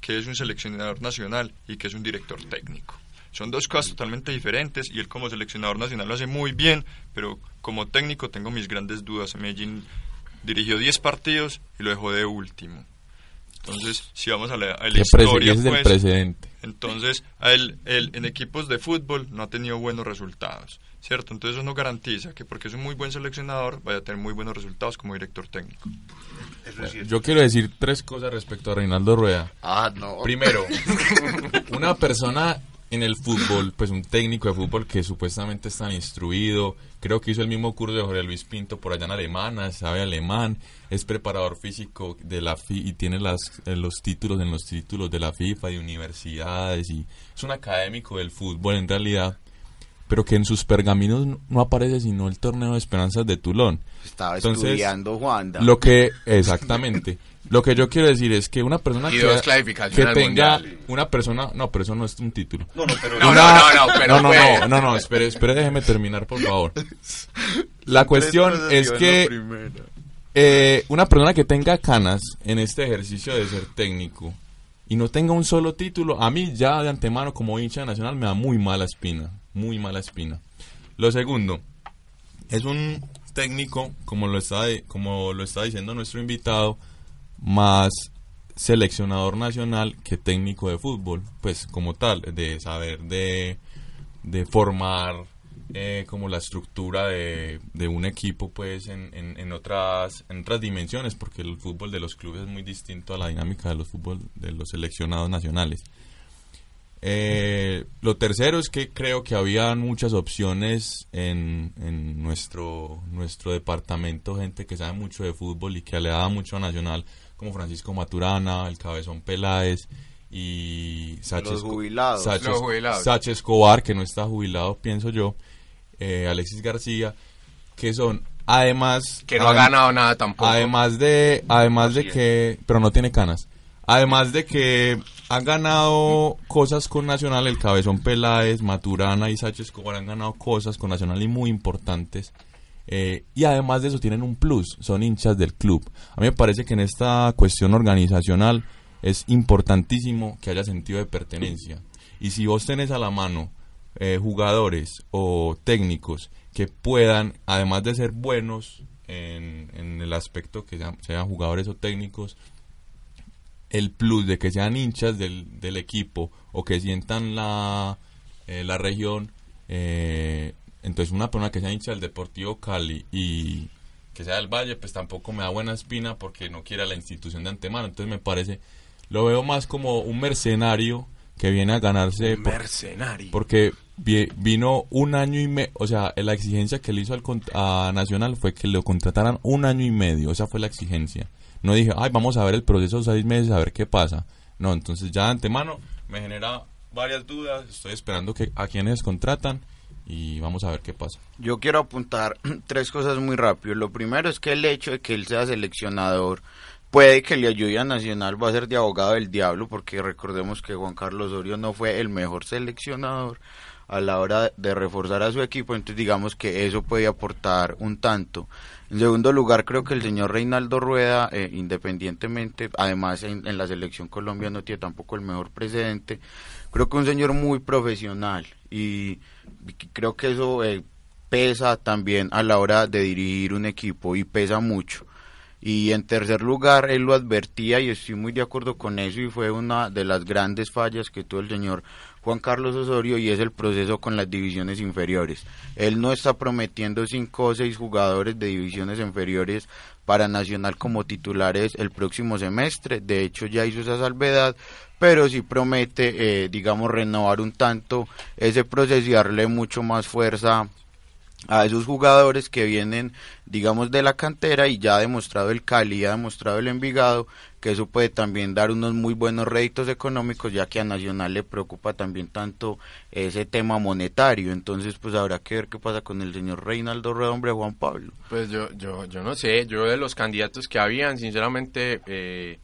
que es un seleccionador nacional y que es un director técnico. Son dos cosas totalmente diferentes y él como seleccionador nacional lo hace muy bien, pero como técnico tengo mis grandes dudas. Medellín dirigió 10 partidos y lo dejó de último. Entonces, si vamos a la, a la historia, ese es el pues, precedente. entonces a él, él en equipos de fútbol no ha tenido buenos resultados, ¿cierto? Entonces eso no garantiza que porque es un muy buen seleccionador vaya a tener muy buenos resultados como director técnico. Yo quiero decir tres cosas respecto a Reinaldo Rueda. Ah, no. Primero, una persona en el fútbol, pues un técnico de fútbol que supuestamente es tan instruido, creo que hizo el mismo curso de Jorge Luis Pinto por allá en Alemania, sabe alemán, es preparador físico de la FI y tiene las, eh, los títulos en los títulos de la FIFA, de universidades y es un académico del fútbol en realidad, pero que en sus pergaminos no- no aparece sino el torneo de esperanzas de Tulón. Estaba Entonces, estudiando Juanda. Lo que, exactamente. Lo que yo quiero decir es que una persona Y que, dos que al tenga Mundial. una persona, no, pero eso no es un título. No, no, pero No, Una- no, no, no, pero no, no, no, no, no, espere, espere, déjeme terminar, por favor. La cuestión es que eh, una persona que tenga canas en este ejercicio de ser técnico y no tenga un solo título, a mí ya de antemano como hincha nacional me da muy mala espina, muy mala espina. Lo segundo, es un técnico, como lo está, como lo está diciendo nuestro invitado, más seleccionador nacional que técnico de fútbol, pues como tal, de saber de, de formar eh, como la estructura de, de un equipo pues en, en, otras en otras dimensiones porque el fútbol de los clubes es muy distinto a la dinámica de los fútbol de los seleccionados nacionales. Eh, lo tercero es que creo que había muchas opciones en, en nuestro nuestro departamento gente que sabe mucho de fútbol y que le mucho a Nacional como Francisco Maturana el Cabezón Peláez y Sánchez Los jubilados. Sánchez- Los jubilados. Sánchez Escobar, que no está jubilado, pienso yo, eh, Alexis García, que son además Que no ha ganado nada tampoco. Además de además de que pero no tiene canas. Además de que han ganado cosas con Nacional, el Cabezón Peláez, Maturana y Sánchez Escobar han ganado cosas con Nacional y muy importantes. Eh, y además de eso tienen un plus, son hinchas del club. A mí me parece que en esta cuestión organizacional es importantísimo que haya sentido de pertenencia. Y si vos tenés a la mano eh, jugadores o técnicos que puedan, además de ser buenos en, el aspecto que sean, sean jugadores o técnicos, el plus de que sean hinchas del, del equipo o que sientan la, eh, la región, eh, entonces una persona que sea hincha del Deportivo Cali y que sea del Valle, pues tampoco me da buena espina porque no quiere a la institución de antemano. Entonces me parece, lo veo más como un mercenario que viene a ganarse. por- Mercenario. porque vi- vino un año y medio, o sea, la exigencia que le hizo al a Nacional fue que lo contrataran un año y medio, esa fue la exigencia. No dije, ay, vamos a ver el proceso de seis meses, a ver qué pasa. No, entonces ya de antemano me genera varias dudas, estoy esperando que a quienes contratan y vamos a ver qué pasa. Yo quiero apuntar tres cosas muy rápido. Lo primero es que el hecho de que él sea seleccionador puede que le ayude a Nacional, va a ser de abogado del diablo, porque recordemos que Juan Carlos Osorio no fue el mejor seleccionador a la hora de reforzar a su equipo, entonces digamos que eso puede aportar un tanto. En segundo lugar, creo que el señor Reinaldo Rueda, eh, independientemente, además en, la selección Colombia no tiene tampoco el mejor precedente, creo que un señor muy profesional y creo que eso eh, pesa también a la hora de dirigir un equipo y pesa mucho. Y en tercer lugar, él lo advertía y estoy muy de acuerdo con eso y fue una de las grandes fallas que tuvo el señor Juan Carlos Osorio y es el proceso con las divisiones inferiores. Él no está prometiendo cinco o seis jugadores de divisiones inferiores para Nacional como titulares el próximo semestre. De hecho, ya hizo esa salvedad, pero sí promete, eh, digamos, renovar un tanto ese proceso y darle mucho más fuerza a esos jugadores que vienen, digamos, de la cantera y ya ha demostrado el Cali, ha demostrado el Envigado, que eso puede también dar unos muy buenos réditos económicos, ya que a Nacional le preocupa también tanto ese tema monetario. Entonces, pues habrá que ver qué pasa con el señor Reinaldo Rueda, hombre Juan Pablo. Pues yo, yo, yo no sé, yo de los candidatos que habían, sinceramente, eh,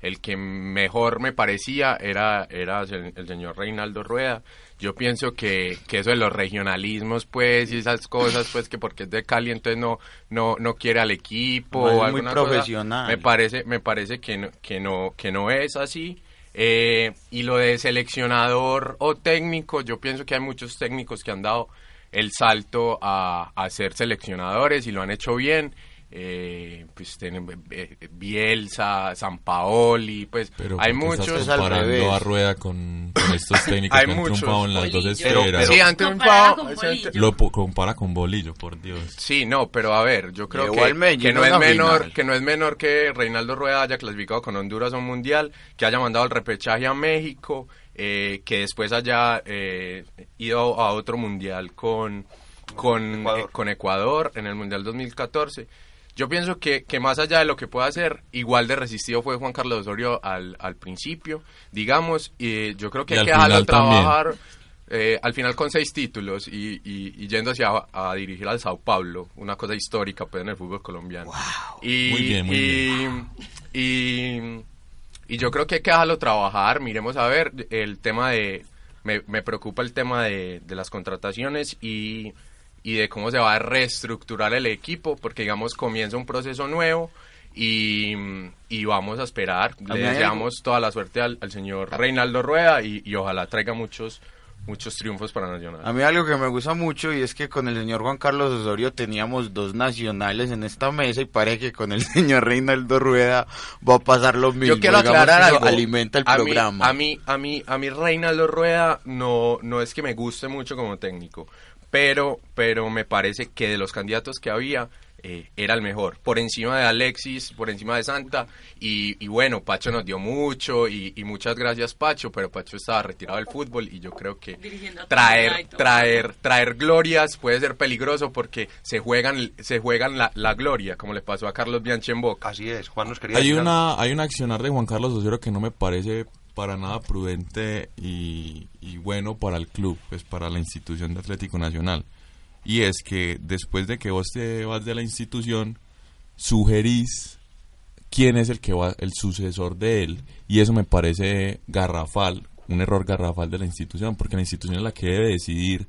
el que mejor me parecía era, era el señor Reinaldo Rueda. Yo pienso que, que eso de los regionalismos, pues, y esas cosas, pues, que porque es de Cali, entonces no, no, no quiere al equipo No, es o muy alguna cosa, profesional. me parece, me parece que no, que no, que no es así. Eh, y lo de seleccionador o técnico, yo pienso que hay muchos técnicos que han dado el salto a, a ser seleccionadores y lo han hecho bien. Eh, pues tienen eh, Bielsa, San Paoli, pues Pero hay ¿por qué muchos. estás comparando a Rueda con, con estos técnicos Hay que han muchos. triunfado en las dos esferas. Pero- Sí, han triunfado- con. Lo compara con Bolillo, por Dios. Sí, no, pero a ver, yo creo que, Medellín que no es menor final. que no es menor que Reinaldo Rueda haya clasificado con Honduras a un mundial, que haya mandado el repechaje a México, eh, que después haya eh, ido a otro mundial con con Ecuador. con Ecuador en el mundial 2014. Yo pienso que, que más allá de lo que pueda hacer, igual de resistido fue Juan Carlos Osorio al, al principio, digamos, y yo creo que Y hay que dejarlo trabajar eh, al final con seis títulos y, y, y yendo hacia a dirigir al Sao Paulo, una cosa histórica pues en el fútbol colombiano. Y, Muy bien, muy y, y, y yo creo que hay que dejarlo trabajar, miremos a ver el tema de, me, me preocupa el tema de, de las contrataciones y, y de cómo se va a reestructurar el equipo, porque digamos comienza un proceso nuevo y, y vamos a esperar. Mí Le deseamos toda la suerte al, al señor Reinaldo Rueda y, y ojalá traiga muchos muchos triunfos para Nacional. A mí algo que me gusta mucho y es que con el señor Juan Carlos Osorio teníamos dos nacionales en esta mesa y parece que con el señor Reinaldo Rueda va a pasar lo mismo. Yo quiero aclarar algo. Alimenta el a mí- programa. a mí, a mí, a mí Reinaldo Rueda no, no es que me guste mucho como técnico, pero, pero me parece que de los candidatos que había eh, era el mejor. Por encima de Alexis, por encima de Santa. Y, y bueno, Pacho nos dio mucho y, y muchas gracias Pacho, pero Pacho estaba retirado del fútbol y yo creo que traer, traer, traer glorias puede ser peligroso porque se juegan, se juegan la, la gloria, como le pasó a Carlos Bianchi en Boca. Así es, Juan nos quería Hay decir algo. una, hay un accionar de Juan Carlos Osorio que no me parece para nada prudente y, bueno para el club, pues para la institución de Atlético Nacional. Y es que después de que vos te vas de la institución, sugerís quién es el que va, el sucesor de él. Y eso me parece garrafal, un error garrafal de la institución, porque la institución es la que debe decidir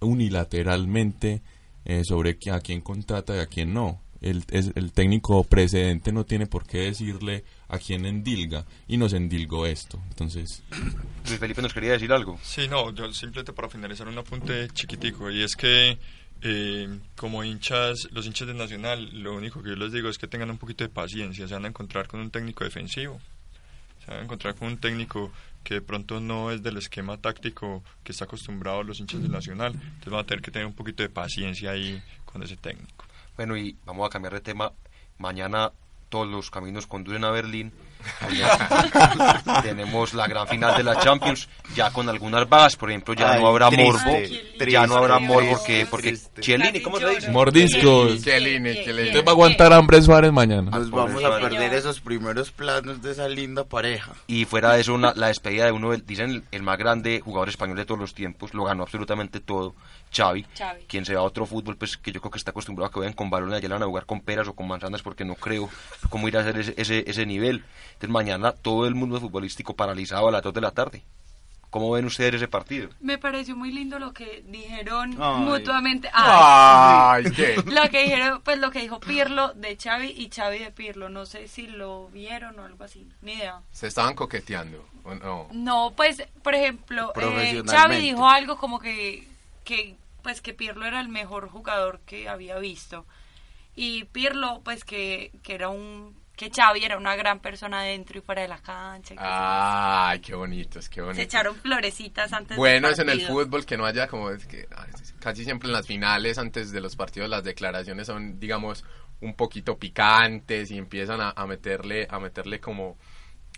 unilateralmente eh, sobre a quién contrata y a quién no. El, el técnico precedente no tiene por qué decirle a quién endilga y nos endilgó esto. Entonces, Luis Felipe nos quería decir algo. Sí, no, yo simplemente para finalizar un apunte chiquitico y es que eh, como hinchas, los hinchas del Nacional, lo único que yo les digo es que tengan un poquito de paciencia, se van a encontrar con un técnico defensivo, se van a encontrar con un técnico que de pronto no es del esquema táctico que está acostumbrado los hinchas del Nacional, entonces van a tener que tener un poquito de paciencia ahí con ese técnico. Bueno, y vamos a cambiar de tema. Mañana todos los caminos conducen a Berlín. tenemos la gran final de la Champions, ya con algunas bajas, por ejemplo, ya no habrá morbo, ya no habrá morbo porque, porque Chiellini, ¿cómo se dice? Mordiscos. Chiellini, Chiellini. Usted va a aguantar hambre Suárez mañana. Nos vamos a perder esos primeros planos de esa linda pareja. Y fuera de eso, una- la despedida de uno, dicen el más grande jugador español de todos los tiempos, lo ganó absolutamente todo, Xavi, Xavi. quien se va a otro fútbol, pues que yo creo que está acostumbrado a que vayan con balones, allá van a jugar con peras o con manzanas, porque no creo cómo ir a hacer ese, ese, ese nivel. Entonces mañana todo el mundo futbolístico paralizado a las 2 de la tarde. ¿Cómo ven ustedes ese partido? Me pareció muy lindo lo que dijeron Ay. mutuamente. Ay, ¿qué? Lo que dijeron, pues lo que dijo Pirlo de Xavi y Xavi de Pirlo. No sé si lo vieron o algo así. Ni idea. Se estaban coqueteando, ¿o no? No, pues, por ejemplo, eh. Xavi dijo algo como que, que, pues que Pirlo era el mejor jugador que había visto. Y Pirlo, pues que, que era un, que Xavi era una gran persona dentro y fuera de la cancha. Ay, qué bonitos, qué bonitos. Se echaron florecitas antes Bueno, es en el fútbol que no haya como es que casi siempre en las finales antes de los partidos las declaraciones son digamos un poquito picantes y empiezan a, a meterle a meterle como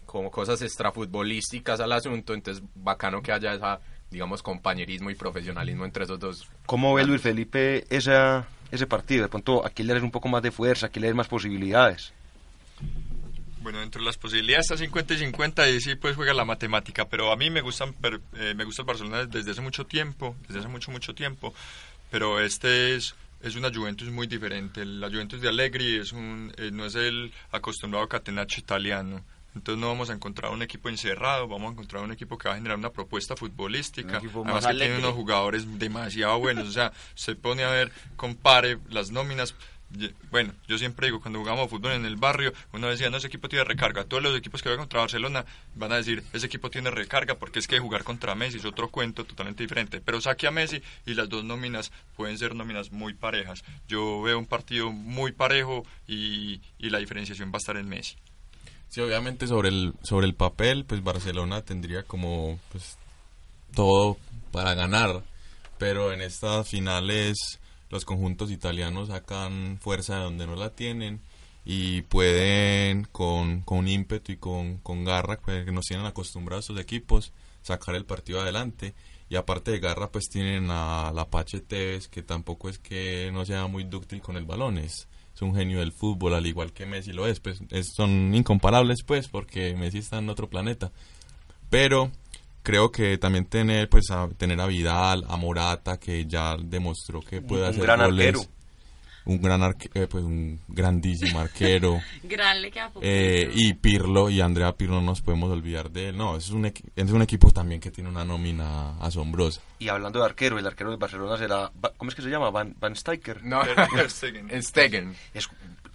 como cosas extrafutbolísticas al asunto, entonces bacano que haya esa digamos compañerismo y profesionalismo entre esos dos. ¿Cómo ve Luis Felipe esa, ese partido? De pronto, aquí le das un poco más de fuerza, aquí le das más posibilidades. Bueno, dentro de las posibilidades está 50 y 50 y sí pues juega la matemática, pero a mí me gustan per- eh, me gusta el Barcelona desde hace mucho tiempo, desde hace mucho mucho tiempo, pero este es es una Juventus muy diferente. La Juventus de Allegri es un eh, no es el acostumbrado catenaccio italiano. Entonces no vamos a encontrar un equipo encerrado, vamos a encontrar un equipo que va a generar una propuesta futbolística. Un Además más que tiene unos jugadores demasiado buenos. O sea, se pone a ver, compare las nóminas. Bueno, yo siempre digo, cuando jugamos fútbol en el barrio, uno decía, no, ese equipo tiene recarga. Todos los equipos que juegan contra Barcelona van a decir, ese equipo tiene recarga, porque es que jugar contra Messi es otro cuento totalmente diferente. Pero saque a Messi y las dos nóminas pueden ser nóminas muy parejas. Yo veo un partido muy parejo y, y la diferenciación va a estar en Messi. Sí, obviamente sobre el, sobre el papel, pues Barcelona tendría como pues todo para ganar, pero en estas finales los conjuntos italianos sacan fuerza de donde no la tienen y pueden con, con ímpetu y con, con garra, pues, que nos tienen acostumbrados estos equipos, sacar el partido adelante. Y aparte de garra, pues tienen a la Pache Tevez, que tampoco es que no sea muy dúctil con el balón, es, es un genio del fútbol, al igual que Messi lo es. Pues es- son incomparables, pues, porque Messi está en otro planeta. Pero creo que también tener, pues, a, tener a Vidal, a Morata, que ya demostró que puede un hacer gran goles. arquero. Un gran arque- eh, pues un grandísimo arquero. Gran le queda. Eh, y Pirlo y Andrea Pirlo no nos podemos olvidar de él. No, es un, es un equipo también que tiene una nómina asombrosa. Y hablando de arquero, el arquero de Barcelona será, ¿cómo es que se llama? Van, Van Steiker. No, Stegen. Stegen. Es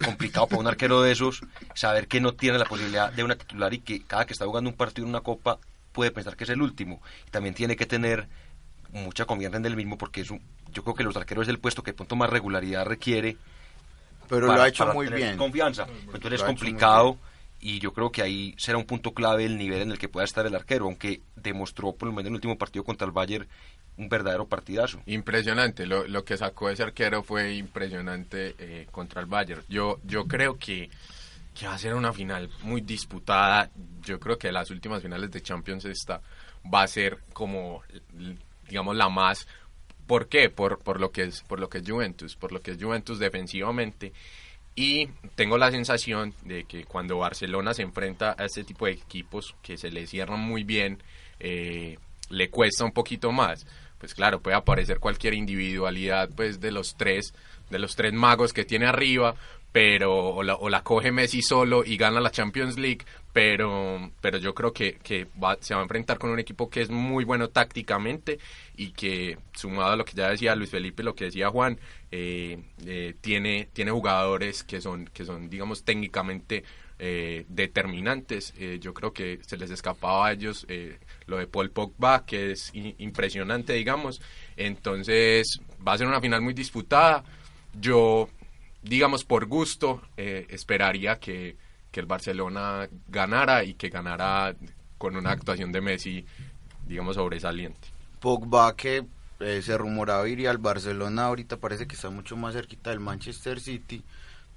complicado para un arquero de esos saber que no tiene la posibilidad de una titular y que cada que está jugando un partido en una copa puede pensar que es el último. Y también tiene que tener mucha confianza en él mismo porque es un- yo creo que los arqueros es el puesto que de pronto más regularidad requiere. Pero para- lo ha hecho para muy tener bien. Confianza. Entonces es complicado y yo creo que ahí será un punto clave el nivel en el que pueda estar el arquero, aunque demostró por lo menos en el último partido contra el Bayern un verdadero partidazo. Impresionante, lo, lo que sacó ese arquero fue impresionante eh, contra el Bayern. Yo, yo creo que, que va a ser una final muy disputada. Yo creo que las últimas finales de Champions esta va a ser como, digamos, la más... ¿Por qué? Por, por, lo que es, por lo que es Juventus, por lo que es Juventus defensivamente. Y tengo la sensación de que cuando Barcelona se enfrenta a este tipo de equipos que se le cierran muy bien, eh, le cuesta un poquito más. Pues claro, puede aparecer cualquier individualidad pues de los tres, de los tres magos que tiene arriba, pero o la, o la coge Messi solo y gana la Champions League, pero, pero yo creo que, que va- se va a enfrentar con un equipo que es muy bueno tácticamente y que, sumado a lo que ya decía Luis Felipe, lo que decía Juan, eh, eh, tiene, tiene jugadores que son, que son, digamos, técnicamente eh, determinantes. Yo creo que se les escapaba a ellos lo de Paul Pogba, que es impresionante, digamos. Entonces, va a ser una final muy disputada. Yo, digamos, por gusto, esperaría que, que el Barcelona ganara y que ganara con una actuación de Messi, digamos, sobresaliente. Pogba que eh, se rumoraba iría al Barcelona, ahorita parece que está mucho más cerquita del Manchester City.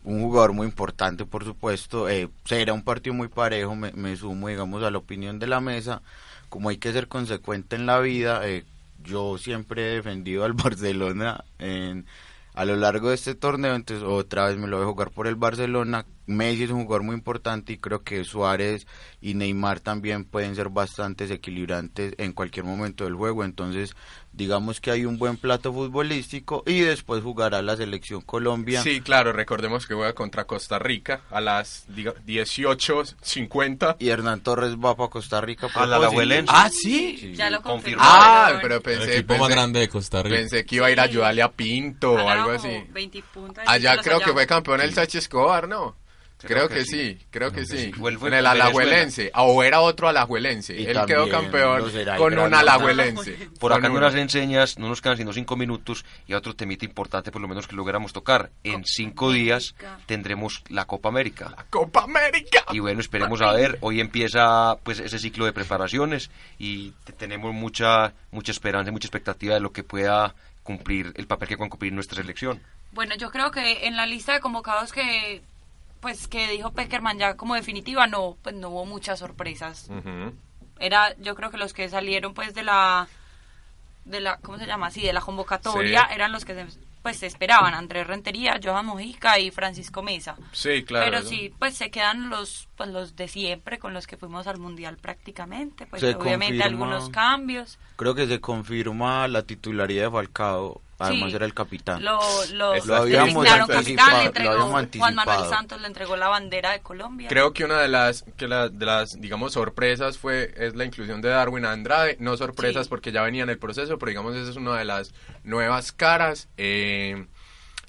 Un jugador muy importante, por supuesto. Eh, será un partido muy parejo, me, me sumo, digamos, a la opinión de la mesa. Como hay que ser consecuente en la vida, eh, yo siempre he defendido al Barcelona en, a lo largo de este torneo, entonces otra vez me lo voy a jugar por el Barcelona. Messi es un jugador muy importante y creo que Suárez y Neymar también pueden ser bastante desequilibrantes en cualquier momento del juego, entonces digamos que hay un buen plato futbolístico y después jugará la selección Colombia. Sí, claro, recordemos que juega contra Costa Rica a las diga- 18.50. Y Hernán Torres va para Costa Rica. A la Alajuelense. Ah, sí. Ya lo confirmó. Ah, pero pensé, El equipo pensé- más grande de Costa Rica. Pensé que iba a ir a ayudarle a Pinto o algo así. 20 puntos, Allá creo que allá. fue campeón el Sachi Escobar, ¿no? Creo, Creo que, que sí, creo que sí. O él fue en el en. Alajuelense. Ah, O era otro Alajuelense. Y Él quedó campeón será con un. Alajuelense. Por acá no uno. las enseñas, no nos quedan sino cinco minutos y otro temita importante por lo menos que logramos tocar. En cinco días tendremos la Copa América. Copa América. Y bueno, esperemos a ver. Hoy empieza pues ese ciclo de preparaciones y te- tenemos mucha mucha esperanza y mucha expectativa de lo que pueda cumplir el papel que pueda cumplir nuestra selección. Bueno, yo creo que en la lista de convocados que pues que dijo Peckerman ya como definitiva no pues no hubo muchas sorpresas. Era yo creo que los que salieron pues de la de la ¿cómo se llama? así de la convocatoria Sí. eran los que se- pues se esperaban, Andrés Rentería, Johan Mojica y Francisco Mesa. Sí, claro. Pero sí, pues se quedan los pues los de siempre con los que fuimos al mundial prácticamente, pues Se obviamente confirma. algunos cambios. Creo que se confirma la titularidad de Falcao, además Sí. era el capitán. Lo, lo, Lo habíamos anticipado, lo Juan Manuel. Santos le entregó la bandera de Colombia. Creo que una de las que la- de las digamos sorpresas fue es la inclusión de Darwin Andrade, no sorpresas Sí. porque ya venía en el proceso, pero digamos esa es una de las nuevas caras. Eh,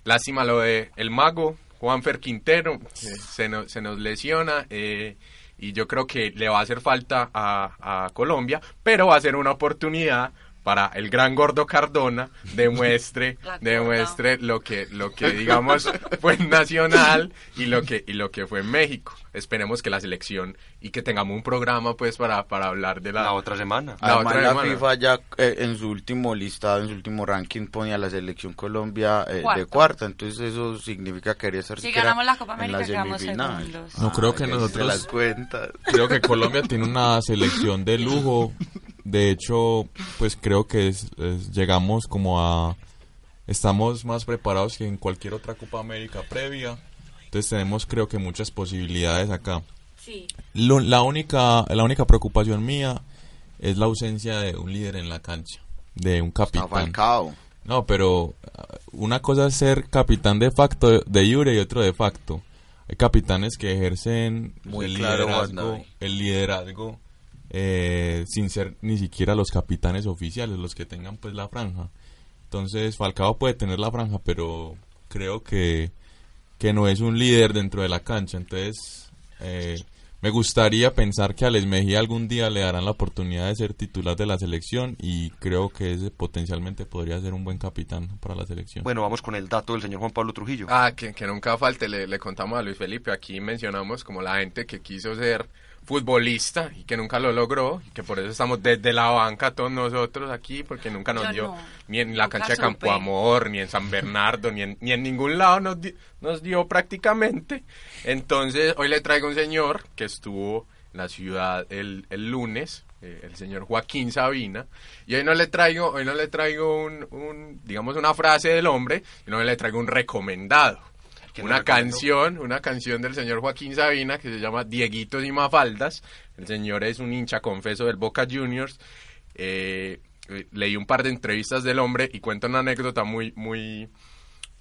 lástima lo de el mago Juanfer Quintero, se, nos, se nos lesiona eh, y yo creo que le va a hacer falta a, a Colombia, pero va a ser una oportunidad para el gran gordo Cardona demuestre demuestre lo que lo que digamos fue en Nacional y lo que y lo que fue en México. Esperemos que la selección y que tengamos un programa pues para para hablar de la, La otra semana. La Además, otra la semana. FIFA ya eh, en su último listado, en su último ranking, pone a la selección Colombia eh, de cuarta. Entonces, eso significa que quería estar Si siquiera ganamos la Copa América, quedamos semifinal. segundos. No creo que hice nosotros- las cuentas. Creo que Colombia tiene una selección de lujo. De hecho, pues creo que es- es- llegamos como a... Estamos más preparados que en cualquier otra Copa América previa. Entonces tenemos creo que muchas posibilidades acá. Sí. Lo- la, única, la única preocupación mía es la ausencia de un líder en la cancha, de un capitán. No, pero ah, una cosa es ser capitán de facto de Iure y otro de facto. Hay capitanes que ejercen Muy el claro, liderazgo, Wanda. el liderazgo eh, sin ser ni siquiera los capitanes oficiales, los que tengan pues la franja. Entonces Falcao puede tener la franja, pero creo que, que no es un líder dentro de la cancha. Entonces eh, me gustaría pensar que a Les Mejía algún día le darán la oportunidad de ser titular de la selección y creo que ese potencialmente podría ser un buen capitán para la selección. Bueno, vamos con el dato del señor Juan Pablo Trujillo. Ah, que, que nunca falte, le, le contamos a Luis Felipe, aquí mencionamos como la gente que quiso ser futbolista y que nunca lo logró, y que por eso estamos desde la banca todos nosotros aquí, porque nunca nos Yo dio no, ni en la nunca cancha de Campo. Amor, ni en San Bernardo, ni en, ni en ningún lado nos, di- nos dio prácticamente. Entonces, hoy le traigo un señor que estuvo en la ciudad el, el lunes, eh, el señor Joaquín Sabina, y hoy no le traigo, hoy no le traigo un, un, digamos, una frase del hombre, sino le traigo un recomendado. ¿Quién Una canción, una canción del señor Joaquín Sabina que se llama Dieguitos y Mafaldas. El señor es un hincha confeso del Boca Juniors. Eh, eh, leí un par de entrevistas del hombre y cuenta una anécdota muy, muy,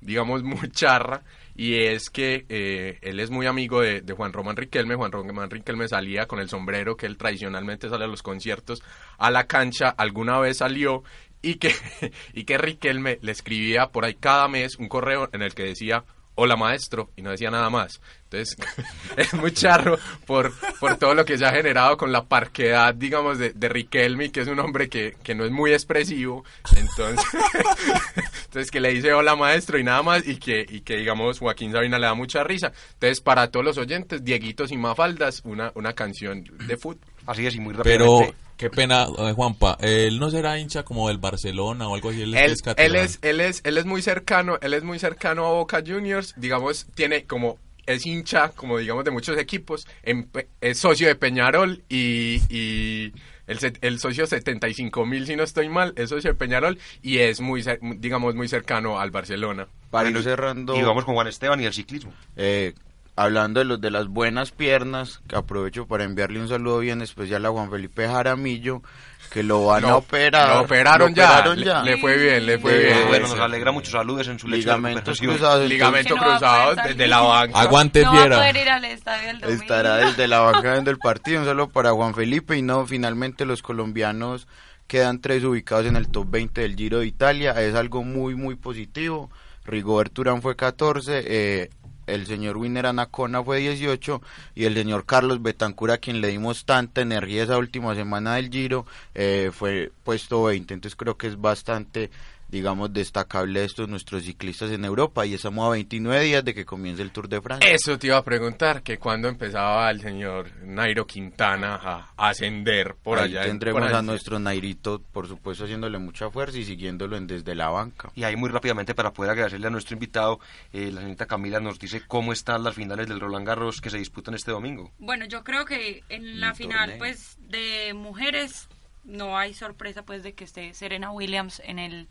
digamos, muy charra, y es que eh, él es muy amigo de, de Juan Román Riquelme. Juan Román Riquelme salía con el sombrero que él tradicionalmente sale a los conciertos a la cancha, alguna vez salió y que, y que Riquelme le escribía por ahí cada mes un correo en el que decía hola maestro y no decía nada más. Entonces es muy charro por, por todo lo que se ha generado con la parquedad, digamos, de, de Riquelme, que es un hombre que, que no es muy expresivo. Entonces, entonces que le dice hola maestro y nada más y que, y que digamos Joaquín Sabina le da mucha risa. Entonces para todos los oyentes, Dieguitos y Mafaldas, una, una canción de fútbol. Así es, y muy Pero rápidamente. Qué pena, eh, Juanpa, él no será hincha como del Barcelona o algo así, él, él, es él es él es él es muy cercano él es muy cercano a Boca Juniors. Digamos tiene como es hincha como digamos de muchos equipos. En es socio de Peñarol y, y el, set- el socio 75 mil si no estoy mal es socio de Peñarol y es muy digamos muy cercano al Barcelona. Para Bueno, ir cerrando, Y vamos con Juan Esteban y el ciclismo. eh, hablando de los de las buenas piernas, que aprovecho para enviarle un saludo bien especial a Juan Felipe Jaramillo, que lo van a operar. lo operaron Lo ya, operaron ya. Le, le fue bien le fue bien bueno, nos alegra mucho. Saludos en su Ligamentos cruzados. ligamento no cruzado desde la banca Aguante no va a poder ir al estadio el domingo. Estará desde la banca viendo el partido, un saludo para Juan Felipe y no, finalmente los colombianos quedan tres ubicados en el top 20 del Giro de Italia, es algo muy muy positivo, Rigoberto Urán fue 14, eh, el señor Winner Anacona fue 18 y el señor Carlos Betancur a quien le dimos tanta energía esa última semana del Giro eh, fue puesto 20, entonces creo que es bastante digamos destacable estos nuestros ciclistas en Europa y estamos a 29 días de que comience el Tour de Francia. Eso te iba a preguntar, que cuando empezaba el señor Nairo Quintana a ascender por Ahí allá. en- tendremos por a allá. nuestro Nairito, por supuesto, haciéndole mucha fuerza y siguiéndolo en desde la banca. Y ahí muy rápidamente para poder agradecerle a nuestro invitado, eh, la señorita Camila nos dice cómo están las finales del Roland Garros que se disputan este domingo. Bueno, yo creo que en la final, torneo. pues, de mujeres, no hay sorpresa, pues, de que esté Serena Williams en el,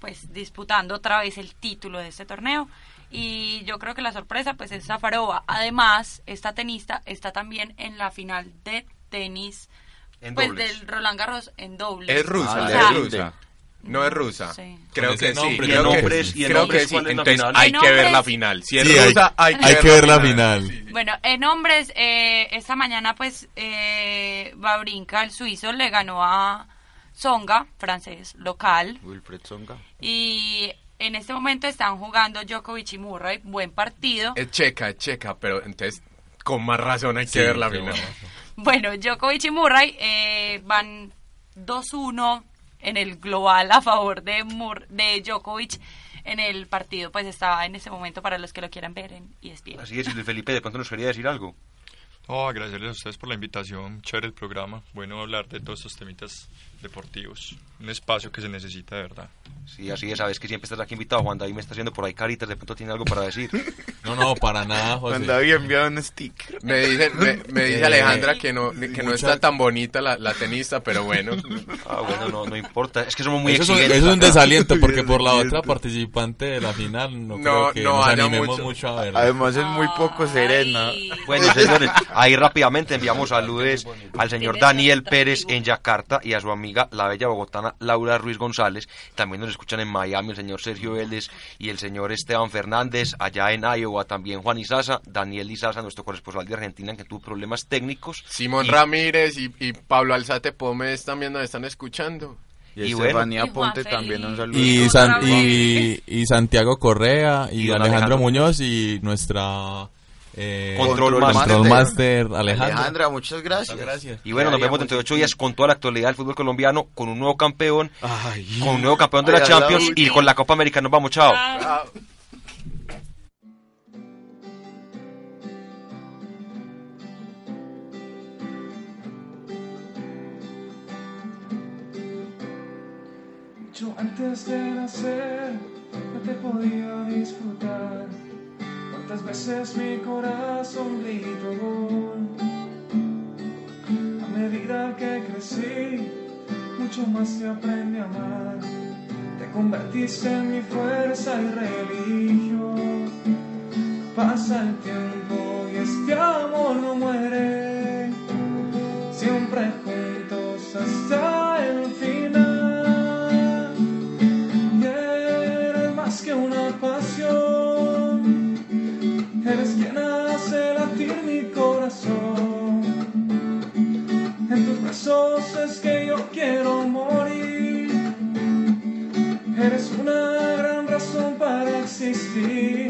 pues, disputando otra vez el título de este torneo. Y yo creo que la sorpresa, pues, es Zafarova. Además, esta tenista está también en la final de tenis, En pues, dobles. del Roland Garros en dobles. Es rusa, O Ah, es sea, rusa. No es rusa. Sí. Creo que sí. creo que sí. Creo que sí. ¿cuál es Entonces final? hay que ver la final. Si es Sí, hay- rusa, hay, hay que ver la final. Bueno, en hombres, eh, esta mañana pues eh, Babrinka, el suizo, le ganó a Songa, francés, local. Wilfred Songa. Y en este momento están jugando Djokovic y Murray, buen partido. Es checa, es checa, pero entonces con más razón hay que ver la final. bueno. Djokovic y Murray eh, van 2-1 en el global a favor de, Mur de Djokovic en el partido. Pues estaba en ese momento para los que lo quieran ver en ESPN. Así es, Felipe de pronto nos quería decir algo. Oh, agradecerles a ustedes por la invitación, chévere el programa, bueno hablar de todos estos temitas deportivos, un espacio que se necesita de verdad. Sí, así es, sabes que siempre estás aquí invitado. Juan David me está haciendo por ahí caritas, de pronto tiene algo para decir. No, no, para nada, José. Cuando había enviado un sticker. Me dice, me, me dice Eh, Alejandra que no, que no está tan bonita la, la tenista, pero bueno. Ah, bueno, no, no importa. Es que somos muy Eso es, un, exigentes. eso es un desaliento porque por la otra participante de la final no, No, creo que no nos animemos mucho. mucho, a verla. Además es muy poco serena. Ay. Bueno, señores, ahí rápidamente enviamos saludos al señor Daniel Pérez en Yakarta y a su amiga la bella bogotana Laura Ruiz González. También nos escuchan en Miami el señor Sergio Vélez y el señor Esteban Fernández. Allá en Iowa también Juan Isaza, Daniel Isaza, nuestro corresponsal de Argentina que tuvo problemas técnicos. Simón Y- Ramírez y, y Pablo Alzate Pómez también nos están escuchando. Y, Y bueno. Estefanía Y Juan Ponte también un saludo. Y, San- y, y Santiago Correa y, Alejandro Alejandro. Muñoz y nuestra eh, Control Control Master. Master Alejandro. Alejandra, muchas gracias. Muchas gracias. Y bueno, nos vemos dentro de ocho días con toda la actualidad del fútbol colombiano, con un nuevo campeón, Ay. con un nuevo campeón de la Champions y con la Copa América. Nos vamos, chao. Yo antes de nacer no te podía disfrutar. Cuántas veces mi corazón gritó. A medida que crecí, mucho más te aprendí a amar. Te convertiste en mi fuerza y religión. Pasa el tiempo y este amor Es que yo quiero morir. Eres una gran razón para existir.